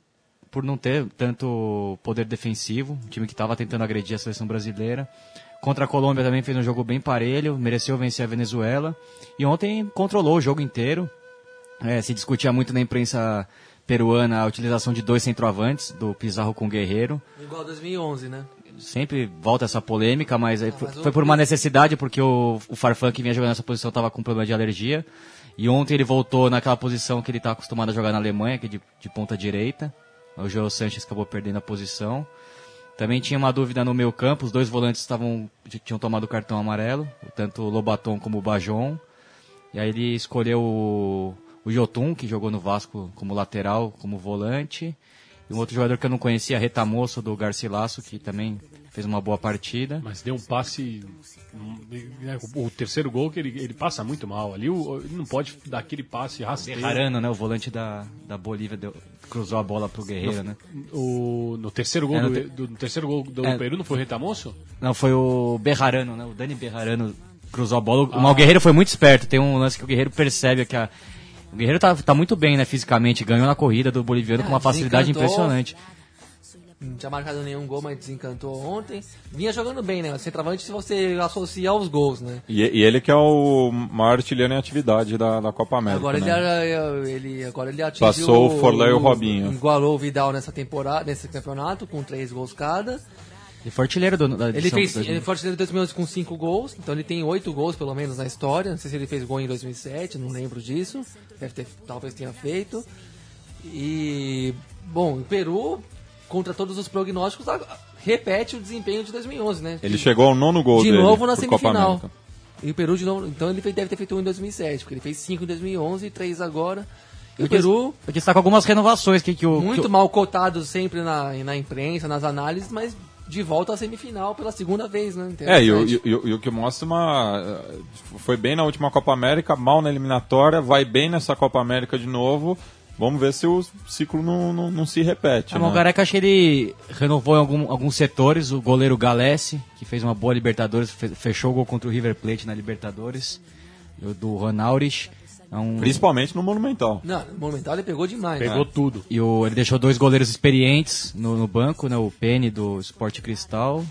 por não ter tanto poder defensivo, um time que estava tentando agredir a seleção brasileira. contra a Colômbia também fez um jogo bem parelho, mereceu vencer a Venezuela. E ontem controlou o jogo inteiro. É, se discutia muito na imprensa peruana a utilização de dois centroavantes, do Pizarro com o Guerreiro. Igual 2011, né? Sempre volta essa polêmica, mas, aí foi, mas o- foi por uma necessidade, porque o, o Farfan que vinha jogando nessa posição estava com problema de alergia. E ontem ele voltou naquela posição que ele está acostumado a jogar na Alemanha, que é de, de ponta direita. O João Sanches acabou perdendo a posição. Também tinha uma dúvida no meio campo, os dois volantes estavam tinham tomado o cartão amarelo, tanto o Lobaton como o Bajon. E aí ele escolheu o, o Jotun, que jogou no Vasco como lateral, como volante. E um outro jogador que eu não conhecia, Retamoço, do Garcilasso, que também fez uma boa partida. Mas deu um passe. né, O terceiro gol que ele, ele passa muito mal. Ali o- ele não pode dar aquele passe rasteiro. Berrarano, né? O volante da, da Bolívia deu- cruzou a bola pro Guerreiro, né? O, no terceiro gol, É, no do, do- no terceiro gol do É. Peru não foi o Retamoço? Não, foi o Berrarano, né? O Dani Berrarano cruzou a bola. Ah. Mas o Guerreiro foi muito esperto. Tem um lance que o Guerreiro percebe que a... O Guerreiro tá, tá muito bem, né, fisicamente. Ganhou na corrida do boliviano Ah, com uma facilidade impressionante. Não tinha marcado nenhum gol, mas desencantou ontem. Vinha jogando bem, né? Centroavante, se você associa aos gols, né? E, e ele que é o maior artilheiro em atividade da, da Copa América. Agora ele, né? era- ele, agora ele atingiu... Passou o Forlan e o Robinho. Igualou o Vidal nessa temporada, nesse campeonato, com três gols cada. Ele foi artilheiro do, da Ele fez, de 2000. ele foi artilheiro de 2011 com 5 gols, então ele tem 8 gols pelo menos na história. Não sei se ele fez gol em 2007, não lembro disso. Deve ter, talvez tenha feito. E, bom, o Peru, contra todos os prognósticos, repete o desempenho de 2011, né? Ele chegou ao nono gol de dele novo na semifinal. E o Peru de novo, então ele deve ter feito um em 2007, porque ele fez 5 em 2011 e 3 agora. E o Peru, Eu destaco algumas renovações que, que o... muito que o- mal cotado sempre na, na imprensa, nas análises, mas de volta à semifinal pela segunda vez, né? É, e o, e, e que mostra uma. eh, Foi bem na última Copa América, mal na eliminatória, vai bem nessa Copa América de novo. Vamos ver se o ciclo não, não, não se repete. Ah, né? o Gareca, acho que ele renovou em algum- alguns setores. O goleiro Galesse, que fez uma boa Libertadores, fe- fechou o gol contra o River Plate na Libertadores. Do Ronaldes. É um... Principalmente no Monumental. Não, no Monumental ele pegou demais. né? Pegou tudo. E o, ele deixou dois goleiros experientes no, no banco, né? O Penny do Sport Cristal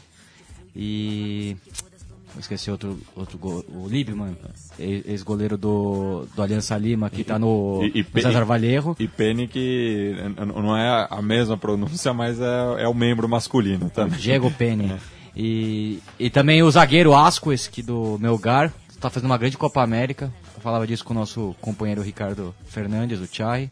e. eu Esqueci outro, outro gol, o Liebman, ex- ex-goleiro do, do Aliança Lima, que tá no, E, e, no César Vallejo. E Penny que não é a mesma pronúncia, mas é, é o membro masculino também. Diego Penny. E, e também o zagueiro Asquez, que do Melgar, está fazendo uma grande Copa América. Falava disso com o nosso companheiro Ricardo Fernandes, o Chai.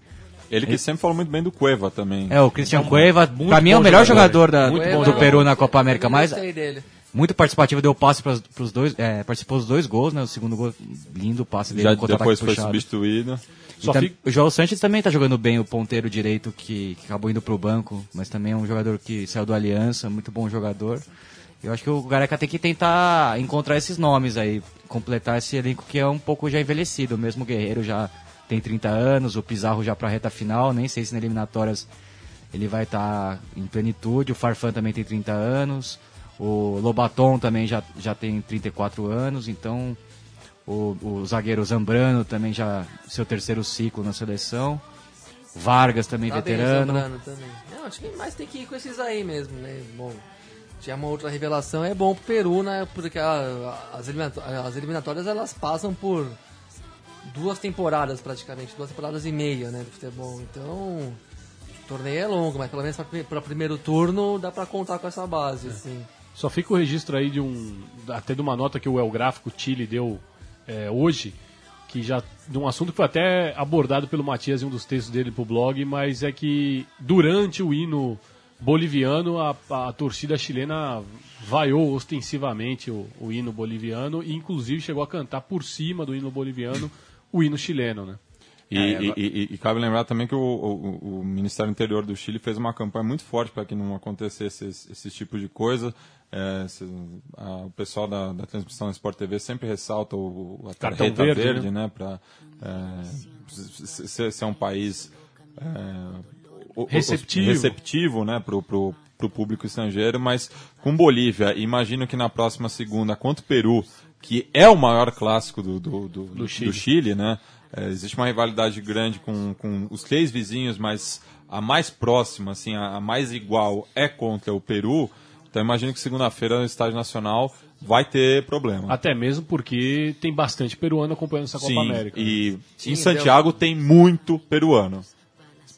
Ele que sempre falou muito bem do Cueva também. É, o Cristian Cueva, muito pra mim é o melhor jogador. jogador, da, Muito do bom. Peru na Copa América, mas dele. muito participativo, deu passe para os dois, é, participou dos dois gols, né? O segundo gol, lindo passe dele, Já depois foi puxado. substituído. Só tam- fica- O João Sanches também tá jogando bem, o ponteiro direito que, que acabou indo pro banco, mas também é um jogador que saiu do Aliança, muito bom jogador. Eu acho que o Gareca tem que tentar encontrar esses nomes aí, completar esse elenco que é um pouco já envelhecido. Mesmo o Guerreiro já tem 30 anos, o Pizarro já pra reta final, nem sei se nas eliminatórias ele vai estar em plenitude. O Farfan também tem 30 anos, o Lobaton também já, já tem 34 anos, então o, o zagueiro Zambrano também já seu terceiro ciclo na seleção. Vargas também Tá bem, veterano. Zambrano também. Não, acho que mais tem que ir com esses aí mesmo, né? Bom, tinha uma outra revelação, é bom pro Peru, né? Porque a- as, eliminato- as eliminatórias elas passam por duas temporadas praticamente, duas temporadas e meia, né, do futebol. Então, o torneio é longo, mas pelo menos para o primeiro turno dá para contar com essa base, assim. Só fica o registro aí de um. até de uma nota que o El Gráfico Chile deu é, hoje, que já. de um assunto que foi até abordado pelo Matias em um dos textos dele pro blog, mas é que durante o hino boliviano, a, a torcida chilena vaiou ostensivamente o, o hino boliviano e inclusive chegou a cantar por cima do hino boliviano o hino chileno, né? E, É, e- agora- e- e cabe lembrar também que o, o- o Ministério do Interior do Chile fez uma campanha muito forte para que não acontecesse esse, esse tipo de coisa. É, se- a- o pessoal da, da transmissão da Sport TV sempre ressalta o, a Cartão tarjeta verde, verde, né? né? Para ser, ser um país é, Receptivo. receptivo né, para o público estrangeiro, mas com Bolívia, imagino que na próxima segunda, contra o Peru, que é o maior clássico do, do, do, do Chile. Chile, né? É, existe uma rivalidade grande com, com os três vizinhos, mas a mais próxima, assim, a, a mais igual é contra o Peru. Então imagino que segunda-feira no Estádio Nacional vai ter problema. Até mesmo porque tem bastante peruano acompanhando essa Copa Sim, América. né? e Sim, em Santiago tem muito peruano.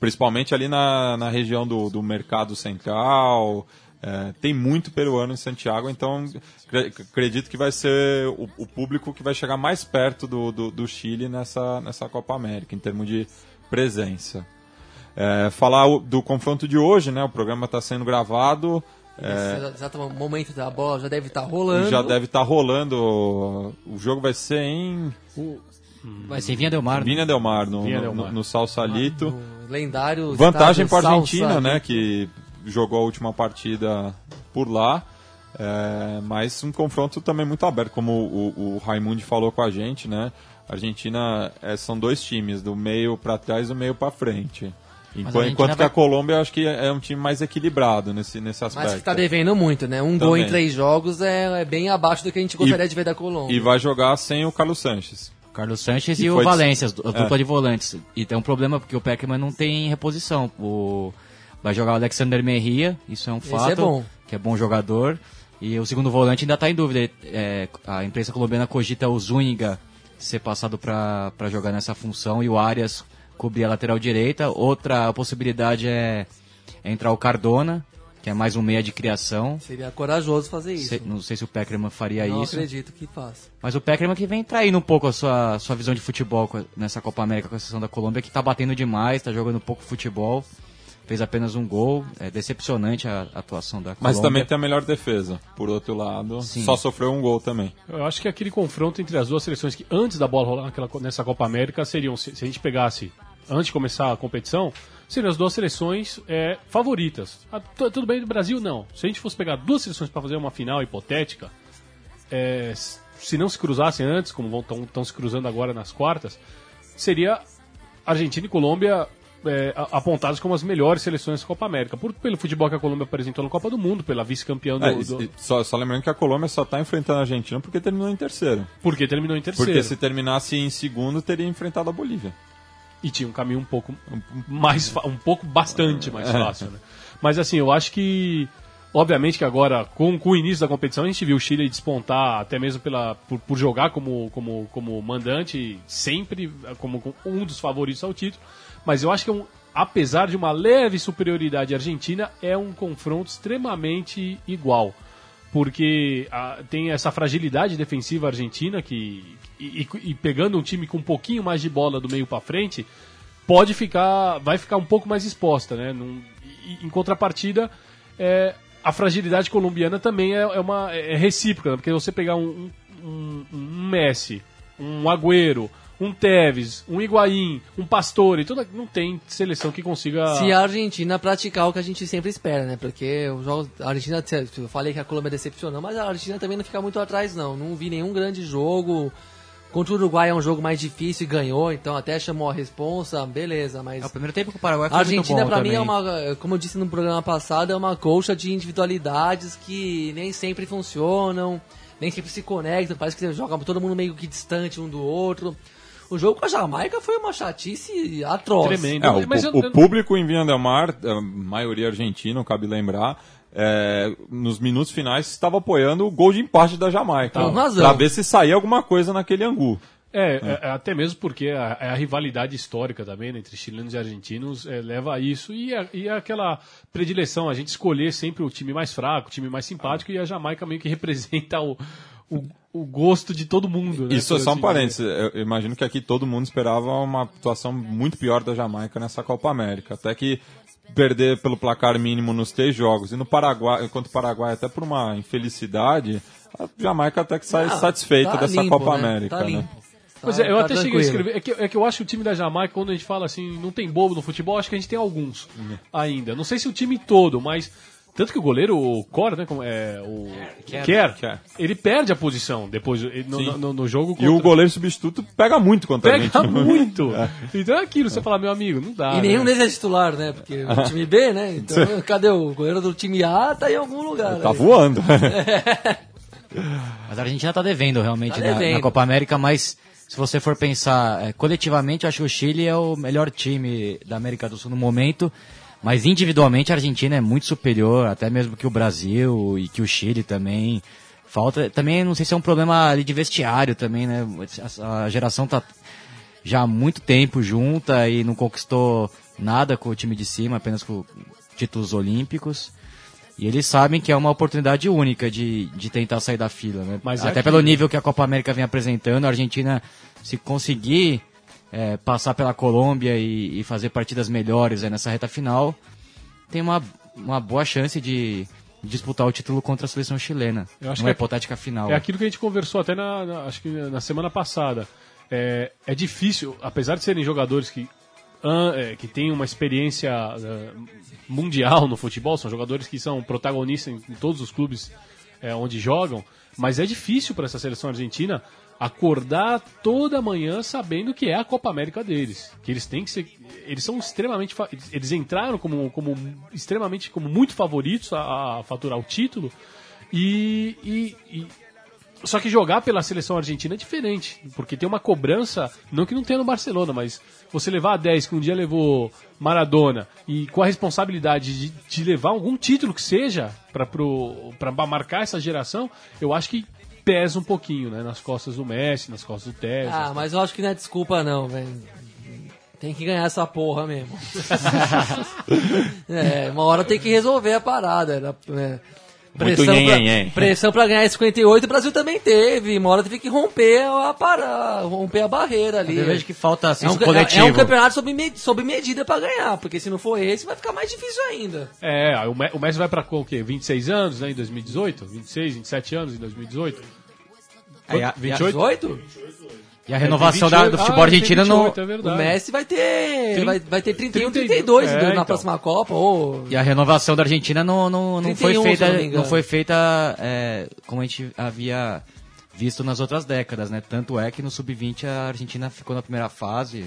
Principalmente ali na, na região do, do Mercado Central. é, tem muito peruano em Santiago, então cre- acredito que vai ser o, o público que vai chegar mais perto do, do, do Chile nessa, nessa Copa América, em termos de presença. É, falar o- do confronto de hoje, né? O programa está sendo gravado. é, exato momento da bola já deve estar rolando. já deve estar rolando. O jogo vai ser em Vai ser Vinha Del Mar. né? Vinha Del Mar, no, Vinha no, Del Mar. no, no Salsalito. O lendário. Vantagem para a Argentina, Salsa. né? Que jogou a última partida por lá. É, mas um confronto também muito aberto, como o, o Raimundi falou com a gente, né? A Argentina é, são dois times, do meio para trás e do meio para frente. Enquanto, Argentina enquanto que a Colômbia eu acho que é um time mais equilibrado nesse, nesse aspecto. Mas que tá devendo muito, né? Um gol em Também. três jogos é, é bem abaixo do que a gente gostaria de ver da Colômbia. E vai jogar sem o Carlos Sanches. Carlos Sanches Que e o de- Valência, du- a É. dupla de volantes. E tem um problema porque o Peckerman não tem reposição. O... Vai jogar o Alexander Merria, isso é um Esse fato. é bom. Que é bom jogador. E o segundo volante ainda está em dúvida. É, a imprensa colombiana cogita o Zúñiga ser passado para jogar nessa função e o Arias cobrir a lateral direita. Outra possibilidade é, é entrar o Cardona, que é mais um meia de criação. Seria corajoso fazer isso. Se- não sei se o Peckerman faria Não isso. acredito que faça. Mas o Peckerman que vem traindo um pouco a sua, sua visão de futebol nessa Copa América com a seleção da Colômbia, que tá batendo demais, tá jogando pouco futebol, fez apenas um gol. É decepcionante a atuação da Mas Colômbia. também tem a melhor defesa. Por outro lado, Sim. só sofreu um gol também. Eu acho que aquele confronto entre as duas seleções que antes da bola rolar naquela, nessa Copa América seriam, se, se a gente pegasse antes de começar a competição, seriam as duas seleções é, favoritas. Ah, tu- tudo bem do Brasil, não. Se a gente fosse pegar duas seleções para fazer uma final hipotética, é, se não se cruzassem antes, como estão se cruzando agora nas quartas, seria Argentina e Colômbia é, a- apontados como as melhores seleções da Copa América. Por, pelo futebol que a Colômbia apresentou na Copa do Mundo, pela vice-campeã do, É, do- só, só lembrando que a Colômbia só está enfrentando a Argentina porque terminou em terceiro. Porque terminou em terceiro. Porque se terminasse em segundo, teria enfrentado a Bolívia. E tinha um caminho um pouco mais um pouco bastante mais É. fácil, né? Mas assim, eu acho que obviamente que agora com, com o início da competição a gente viu o Chile despontar até mesmo pela por, por jogar como, como como mandante sempre como, como um dos favoritos ao título, mas eu acho que é um, apesar de uma leve superioridade argentina, é um confronto extremamente igual porque ah, tem essa fragilidade defensiva argentina que e, e- e pegando um time com um pouquinho mais de bola do meio para frente pode ficar vai ficar um pouco mais exposta né Num- e- em contrapartida é, a fragilidade colombiana também é, é uma é recíproca né? porque você pegar um, um, um Messi um Agüero um Tevez, um Higuaín, um Pastore, toda, não tem seleção que consiga Se a Argentina praticar o que a gente sempre espera, né? Porque os jogos, a Argentina, eu falei que a Colômbia decepcionou, mas a Argentina também não fica muito atrás, não. Não vi nenhum grande jogo. Contra o Uruguai é um jogo mais difícil e ganhou, então até chamou a responsa, beleza, mas. É, o primeiro tempo com o Paraguai foi A Argentina, pra mim, é uma, como eu disse no programa passado, é uma colcha de individualidades que nem sempre funcionam, nem sempre se conectam, parece que joga todo mundo meio que distante um do outro. O jogo com a Jamaica foi uma chatice atroz. Tremendo. É, o, Mas eu- o eu- público em Vinha Del Mar, a maioria argentina, cabe lembrar, é, nos minutos finais estava apoiando o gol de empate da Jamaica. Razão. Pra ver se saía alguma coisa naquele angu. É, é, é, até mesmo porque a, a rivalidade histórica também né, entre chilenos e argentinos é, leva a isso e, a- e aquela predileção, a gente escolher sempre o time mais fraco, o time mais simpático e a Jamaica meio que representa o, o, o gosto de todo mundo. Né, Isso é só um assim parênteses. Eu imagino que aqui todo mundo esperava uma atuação muito pior da Jamaica nessa Copa América. Até que perder pelo placar mínimo nos três jogos. E no Paraguai, enquanto o Paraguai, até por uma infelicidade, a Jamaica até que sai Ah, satisfeita tá dessa limpo, Copa né? América. Tá né? limpo. Pois Tá- é, eu tá até cheguei a tranquilo. escrever. É que, é que eu acho que o time da Jamaica, quando a gente fala assim, não tem bobo no futebol, acho que a gente tem alguns Uhum. ainda. Não sei se o time todo, mas. Tanto que o goleiro, o Cor, né? Como é, o Kerr. Kerr. ele perde a posição depois ele- no, no- no jogo. E o contra- goleiro substituto pega muito contra a gente. Pega muito. Então é aquilo, você fala, meu amigo, não dá. E nenhum né? deles é titular, né? Porque o time B, né? Então, cadê o goleiro do time A? Tá em algum lugar. Tá aí. voando. Mas a Argentina tá devendo realmente Tá na- Na, devendo. Copa América, mas se você for pensar é, coletivamente, eu acho que o Chile é o melhor time da América do Sul no momento. Mas individualmente a Argentina é muito superior, até mesmo que o Brasil e que o Chile também. Falta também, não sei se é um problema ali de vestiário também, né? A, geração tá já há muito tempo junta e não conquistou nada com o time de cima, apenas com títulos olímpicos. E eles sabem que é uma oportunidade única de, de tentar sair da fila, né? Mas é Até pelo nível que a Copa América vem apresentando, a Argentina, se conseguir é, passar pela Colômbia e, e fazer partidas melhores nessa reta final, tem uma, uma boa chance de disputar o título contra a seleção chilena. Eu acho numa que é- hipotética final. É aquilo que a gente conversou até na, na- acho que na semana passada. É, é difícil, apesar de serem jogadores que, é, que têm uma experiência é, mundial no futebol, são jogadores que são protagonistas em, em todos os clubes é, onde jogam, mas é difícil para essa seleção argentina acordar toda manhã sabendo que é a Copa América deles, que eles têm que ser, eles são extremamente, eles entraram como, como extremamente, como muito favoritos a, a faturar o título e- e- e só que jogar pela seleção argentina é diferente, porque tem uma cobrança, não que não tenha no Barcelona, mas você levar a 10, que um dia levou Maradona, e com a responsabilidade de, de levar algum título que seja para marcar essa geração, eu acho que pesa um pouquinho, né? Nas costas do Messi, nas costas do Tevez. Ah, mas eu acho que não é desculpa não, velho. Tem que ganhar essa porra mesmo. é, uma hora tem que resolver a parada. né? É, Muito Pressão, nhen, pra, nhen, nhen. pressão pra ganhar 58 o Brasil também teve. Uma hora teve que romper a, para, romper a barreira ali. Eu vejo que falta é senso um, coletivo. é um campeonato sob, me- sob medida pra ganhar, porque se não for esse vai ficar mais difícil ainda. É, o Me- o Messi vai pra o quê? 26 anos, né, em 2018? 26, 27 anos em 2018? É, e a- Quanto? 28? 18? E a renovação É, da- 28. do futebol Ah, tem argentino não. 28, é. O Messi vai ter, Trin- vai, vai ter 31, 32, 32 é, na então. próxima Copa. Ou... E a renovação da Argentina não, não, não foi 31, se feita, não não foi feita é, como a gente havia visto nas outras décadas, né? Tanto é que no sub-20 a Argentina ficou na primeira fase.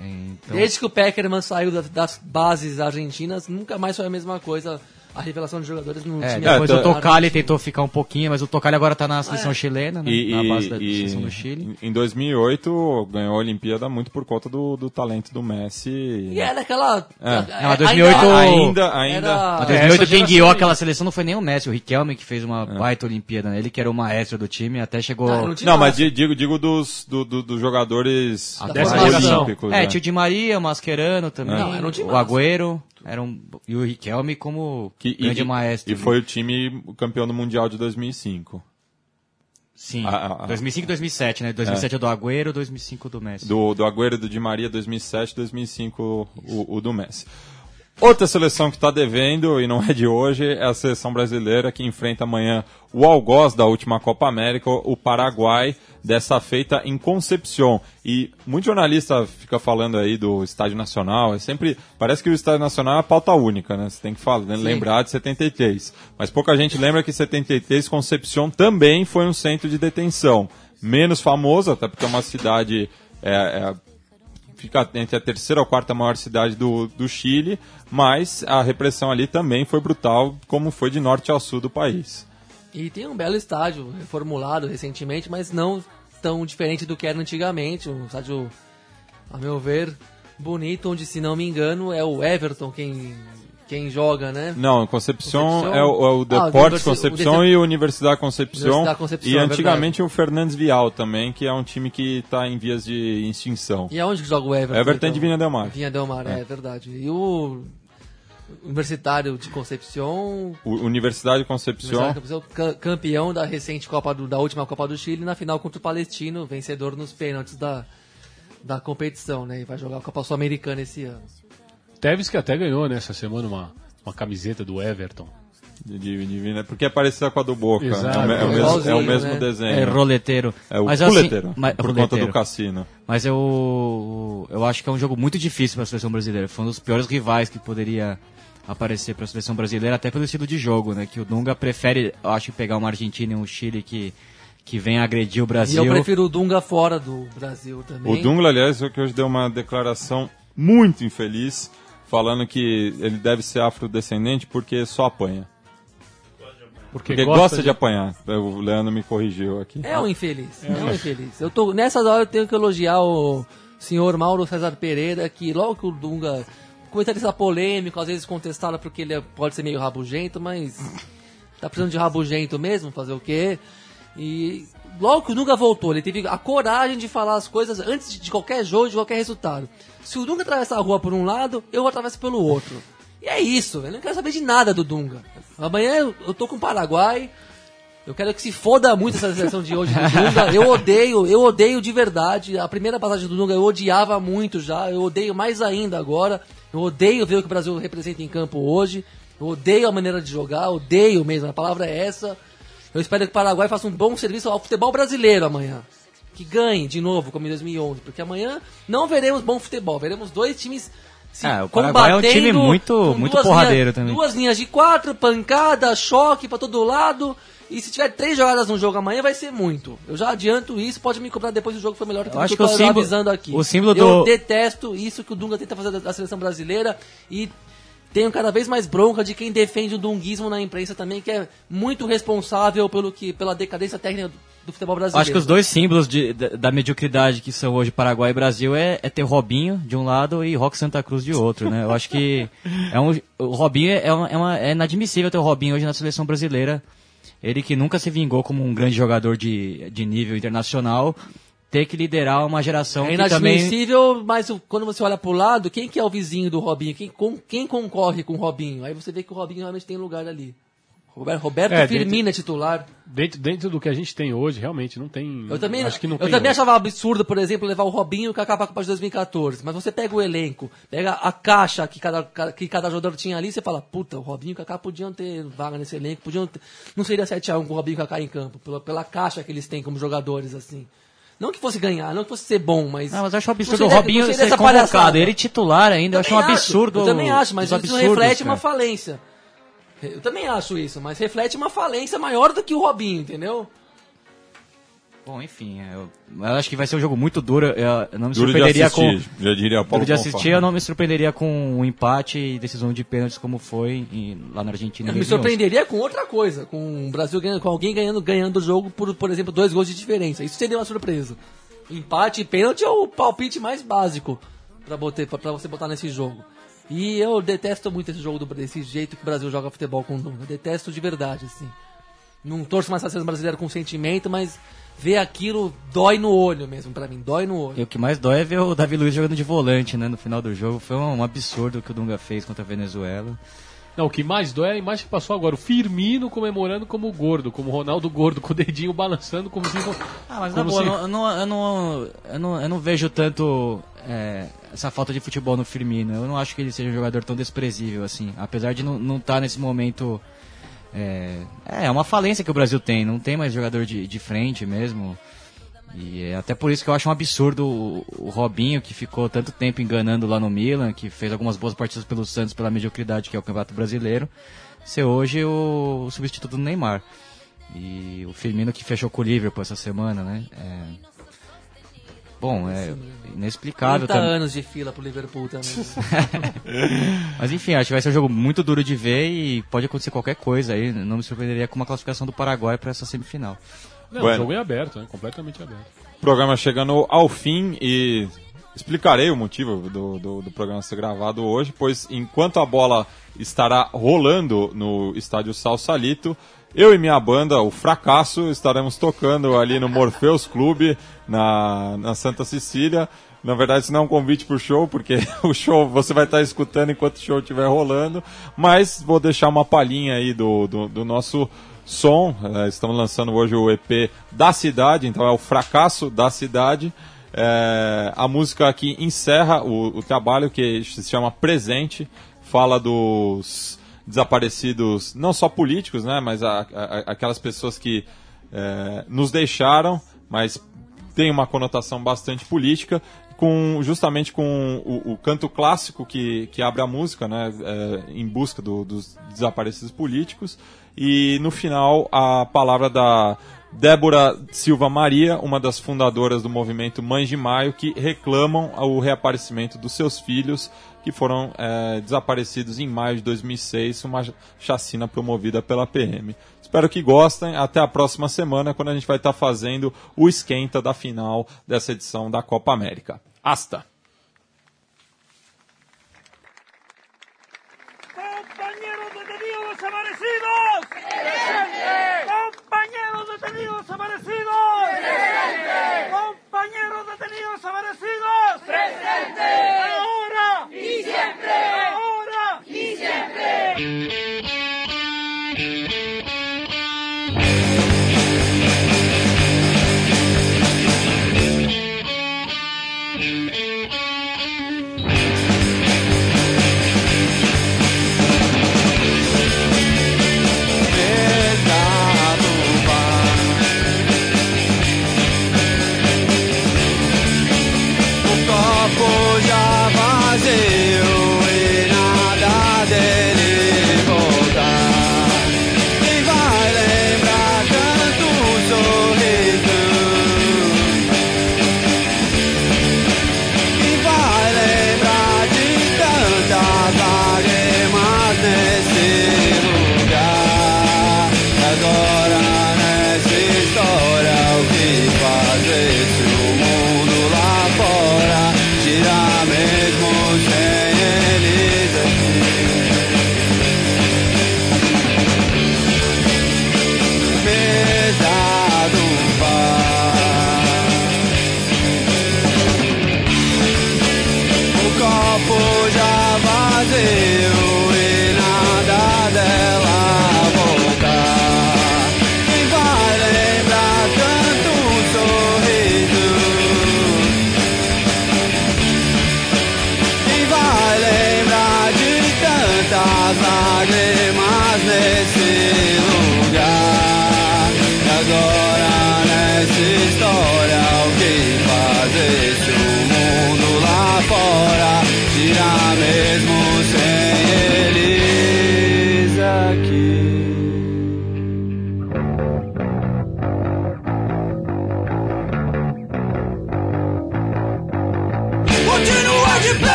É, Então, Desde que o Peckerman saiu da- das bases argentinas, nunca mais foi a mesma coisa. A revelação de jogadores no é, time depois É, o tá- Tocali tentou ficar um pouquinho, mas o Tocali agora tá na seleção É. chilena, né? E, na e- base da e seleção do Chile. em 2008 ganhou a Olimpíada muito por conta do, do talento do Messi. E era aquela. É. Não, mas 2008 Ainda, ainda. Era- Mas É, 2008 essa quem guiou aquela seleção não foi nem o Messi, o Riquelme que fez uma baita Olimpíada, né? Ele que era o maestro do time, até chegou... Não tinha Não, mas digo, digo dos, do- do- dos jogadores olímpicos. geração. É, né? tinha o Di Maria, o Mascherano também, Não, o massa. Agüero, era um, e o Riquelme como Que- grande e, maestro. E foi o time campeão do Mundial de 2005. Sim, a- a- 2005 e 2007, né? 2007 é. do Agüero, 2005 do Messi. Do, do Agüero e do Di Maria 2007 2005 o, o do Messi. Outra seleção que está devendo, e não é de hoje, é a seleção brasileira que enfrenta amanhã o algoz da última Copa América, o Paraguai, dessa feita em Concepción. E muito jornalista fica falando aí do Estádio Nacional, é sempre, parece que o Estádio Nacional é a pauta única, né? Você tem que falar, lembrar de 73. Mas pouca gente lembra que em 73 Concepción também foi um centro de detenção. Menos famoso, até porque é uma cidade é, é, fica entre a terceira ou quarta maior cidade do, do Chile, mas a repressão ali também foi brutal, como foi de norte ao sul do país. E tem um belo estádio, reformulado recentemente, mas não tão diferente do que era antigamente. Um estádio, a meu ver, bonito, onde, se não me engano, é o Everton quem, quem joga, né? Não, Concepción, Concepción? é o, é o Ah, Deportes Universi- Concepción o e o Universidade Concepción. Universidade Concepción, e é antigamente o Fernandes Vial também, que é um time que está em vias de extinção. E aonde que joga o Everton? Everton então? de Vinha Del Mar. Vinha Del Mar, é, verdade. E o Universitário de Concepción, Universidade de Concepción, campeão da recente Copa do, da última Copa do Chile, na final contra o Palestino, vencedor nos pênaltis da, da competição, né? E vai jogar a Copa Sul-Americana esse ano. Tevez que até ganhou nessa semana uma, uma camiseta do Everton. de Vinha- porque é parecida com a do Boca. Exato. É, o é o mesmo, é o mesmo né? desenho. É roleteiro. É o mas, assim, culeteiro, mas- por conta roleteiro. do cassino. Mas eu, eu acho que é um jogo muito difícil para a seleção brasileira. Foi um dos piores rivais que poderia aparecer para a seleção brasileira, até pelo estilo de jogo, né? Que o Dunga prefere, eu acho, pegar uma Argentina e um Chile que, que vem agredir o E Brasil. eu prefiro o Dunga fora do Brasil também. O Dungla, aliás, que hoje deu uma declaração muito infeliz, falando que ele deve ser afrodescendente porque só apanha. Porque, Porque gosta, de... apanhar. O Leandro me corrigiu aqui. É um infeliz, é, um infeliz. Eu tô, nessas horas eu tenho que elogiar o senhor Mauro César Pereira, que logo que o Dunga, comentarista polêmico, às vezes contestado porque ele é- pode ser meio rabugento, mas Tá precisando de rabugento mesmo, fazer o quê? E logo que o Dunga voltou, ele teve a coragem de falar as coisas antes de qualquer jogo, de qualquer resultado. Se o Dunga atravessar a rua por um lado, eu atravesso pelo outro. E é isso, eu não quero saber de nada do Dunga. Amanhã eu, eu tô com o Paraguai, eu quero que se foda muito essa seleção de hoje do Dunga. Eu odeio, eu odeio de verdade. A primeira passagem do Dunga eu odiava muito já. Eu odeio mais ainda agora. Eu odeio ver o que o Brasil representa em campo hoje. Eu odeio a maneira de jogar, odeio mesmo. A palavra é essa. Eu espero que o Paraguai faça um bom serviço ao futebol brasileiro amanhã. Que ganhe de novo, como em 2011. Porque amanhã não veremos bom futebol. Veremos dois times se Ah, o Paraguai é um time muito- muito porradeiro linhas- também. Duas linhas de quatro, pancada, choque pra todo lado. E se tiver três jogadas no jogo amanhã, vai ser muito. Eu já adianto isso, pode me cobrar depois do jogo foi melhor do que Eu acho eu que tô símbolo- avisando aqui. o símbolo Eu do- detesto isso que o Dunga tenta fazer da, da seleção brasileira e tenho cada vez mais bronca de quem defende o dunguismo na imprensa também, que é muito responsável pelo que, pela decadência técnica do, futebol brasileiro. Acho que os dois símbolos de- da, da mediocridade que são hoje Paraguai e Brasil é, é ter Robinho de um lado e Rock Santa Cruz de outro, né? Eu acho que é um, o Robinho é, uma, é, uma- é inadmissível ter o Robinho hoje na seleção brasileira. Ele que nunca se vingou como um grande jogador de, de nível internacional, ter que liderar uma geração É que também... inadmissível, mas quando você olha pro lado, quem que é o vizinho do Robinho? Quem, com, quem concorre com o Robinho? Aí você vê que o Robinho realmente tem lugar ali. Roberto, Roberto É, Firmino é titular. Dentro, dentro do que a gente tem hoje, realmente, não tem. Eu também, acho que não eu tem também hoje. achava absurdo, por exemplo, levar o Robinho e o Kaká pra Copa de 2014. Mas você pega o elenco, pega a caixa que cada, que cada jogador tinha ali, você fala, puta, o Robinho e o Kaká podiam ter vaga nesse elenco, podiam ter... Não seria 7x1 com o Robinho e o Kaká em campo, pela, pela caixa que eles têm como jogadores, assim. Não que fosse ganhar, não que fosse ser bom, mas... Não, mas eu acho um absurdo o Robinho ser convocado. palhaçada. Ele titular ainda, eu acho um Também absurdo. Eu também acho, mas isso reflete uma cara. falência. Eu também acho isso, mas reflete uma falência maior do que o Robinho, entendeu? Bom, enfim, eu, eu acho que vai ser um jogo muito duro. Eu, eu não me Duro de surpreenderia com. assistir, já diria Paulo Duro de assistir, eu não me surpreenderia com um empate e decisão de pênaltis como foi em- lá na Argentina. Eu me 2011. surpreenderia com outra coisa, com o Brasil ganhando, com alguém ganhando, ganhando o jogo por, por exemplo, dois gols de diferença. Isso seria uma surpresa. Empate e pênalti é o palpite mais básico pra você botar nesse jogo. E eu detesto muito esse jogo do, desse jeito que o Brasil joga futebol com o Dunga. Eu detesto de verdade, assim. Não torço mais pra seleção brasileira com sentimento, mas ver aquilo dói no olho mesmo pra mim, dói no olho. E o que mais dói é ver o Davi Luiz jogando de volante, né, no final do jogo. Foi um, absurdo o que o Dunga fez contra a Venezuela. Não, o que mais dói é a imagem que passou agora. O Firmino comemorando como gordo, como o Ronaldo gordo, com o dedinho balançando como se... Ah, mas na boa, se- eu, não, eu, não, eu, não, eu não vejo tanto é, essa falta de futebol no Firmino. Eu não acho que ele seja um jogador tão desprezível assim. Apesar de não estar nesse momento. É, é uma falência que o Brasil tem. Não tem mais jogador de, de frente mesmo. E é até por isso que eu acho um absurdo o, o Robinho, que ficou tanto tempo enganando lá no Milan, que fez algumas boas partidas pelo Santos pela mediocridade que é o Campeonato Brasileiro, ser hoje o, o substituto do Neymar. E o Firmino que fechou com o Liverpool essa semana, né? É... Bom, é inexplicável 30 também. anos de fila pro Liverpool também. Mas enfim, acho que vai ser um jogo muito duro de ver e pode acontecer qualquer coisa aí. Não me surpreenderia com uma classificação do Paraguai para essa semifinal. Não, Bueno. o jogo é aberto, né? completamente aberto. programa chegando ao fim e explicarei o motivo do, do, do programa ser gravado hoje, pois enquanto a bola estará rolando no estádio Salsalito, eu e minha banda, o Fracasso, estaremos tocando ali no Morpheus Clube, na, na Santa Cecília. Na verdade, isso não é um convite para o show, porque o show você vai estar escutando enquanto o show estiver rolando, mas vou deixar uma palhinha aí do, do, do nosso som. Eh, estamos lançando hoje o EP da cidade, então é o fracasso da cidade. Eh, a música aqui encerra o, o trabalho que se chama Presente, fala dos desaparecidos, não só políticos, né, mas a- a- aquelas pessoas que eh, nos deixaram, mas tem uma conotação bastante política, com justamente com o, o canto clássico que, que abre a música, né, é, em busca do- dos desaparecidos políticos, e no final a palavra da Débora Silva Maria, uma das fundadoras do movimento Mães de Maio, que reclamam o reaparecimento dos seus filhos que foram é, desaparecidos em maio de 2006, uma chacina promovida pela PM. Espero que gostem. Até a próxima semana, quando a gente vai estar fazendo o esquenta da final dessa edição da Copa América. Hasta!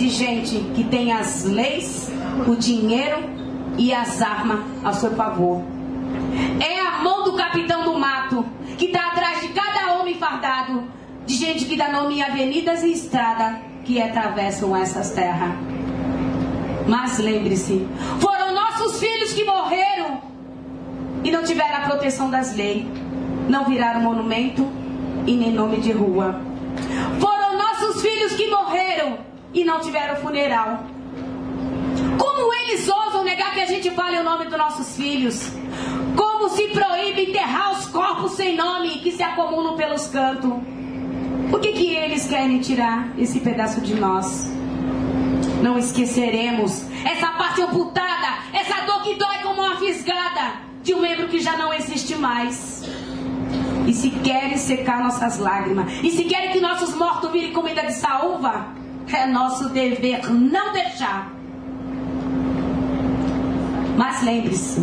De gente que tem as leis, o dinheiro e as armas ao seu favor. É a mão do capitão do mato que está atrás de cada homem fardado, de gente que dá nome em avenidas e estrada que atravessam essas terras. Mas lembre-se, foram nossos filhos que morreram e não tiveram a proteção das leis, não viraram monumento e nem nome de rua. Foram nossos filhos que morreram e não tiveram funeral. Como eles ousam negar que a gente fale o nome dos nossos filhos? Como se proíbe enterrar os corpos sem nome que se acumulam pelos cantos? Por que, que eles querem tirar esse pedaço de nós? Não esqueceremos essa parte amputada, essa dor que dói como uma fisgada de um membro que já não existe mais. E se querem secar nossas lágrimas, e se querem que nossos mortos virem comida de saúva, é nosso dever não deixar. Mas lembre-se,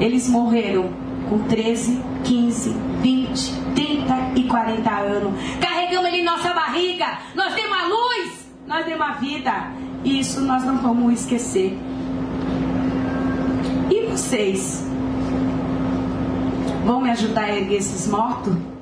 eles morreram com 13, 15, 20, 30 e 40 anos. Carregamos ele em nossa barriga. Nós demos a luz, nós demos a vida. Isso nós não vamos esquecer. E vocês? Vão me ajudar a erguer esses mortos?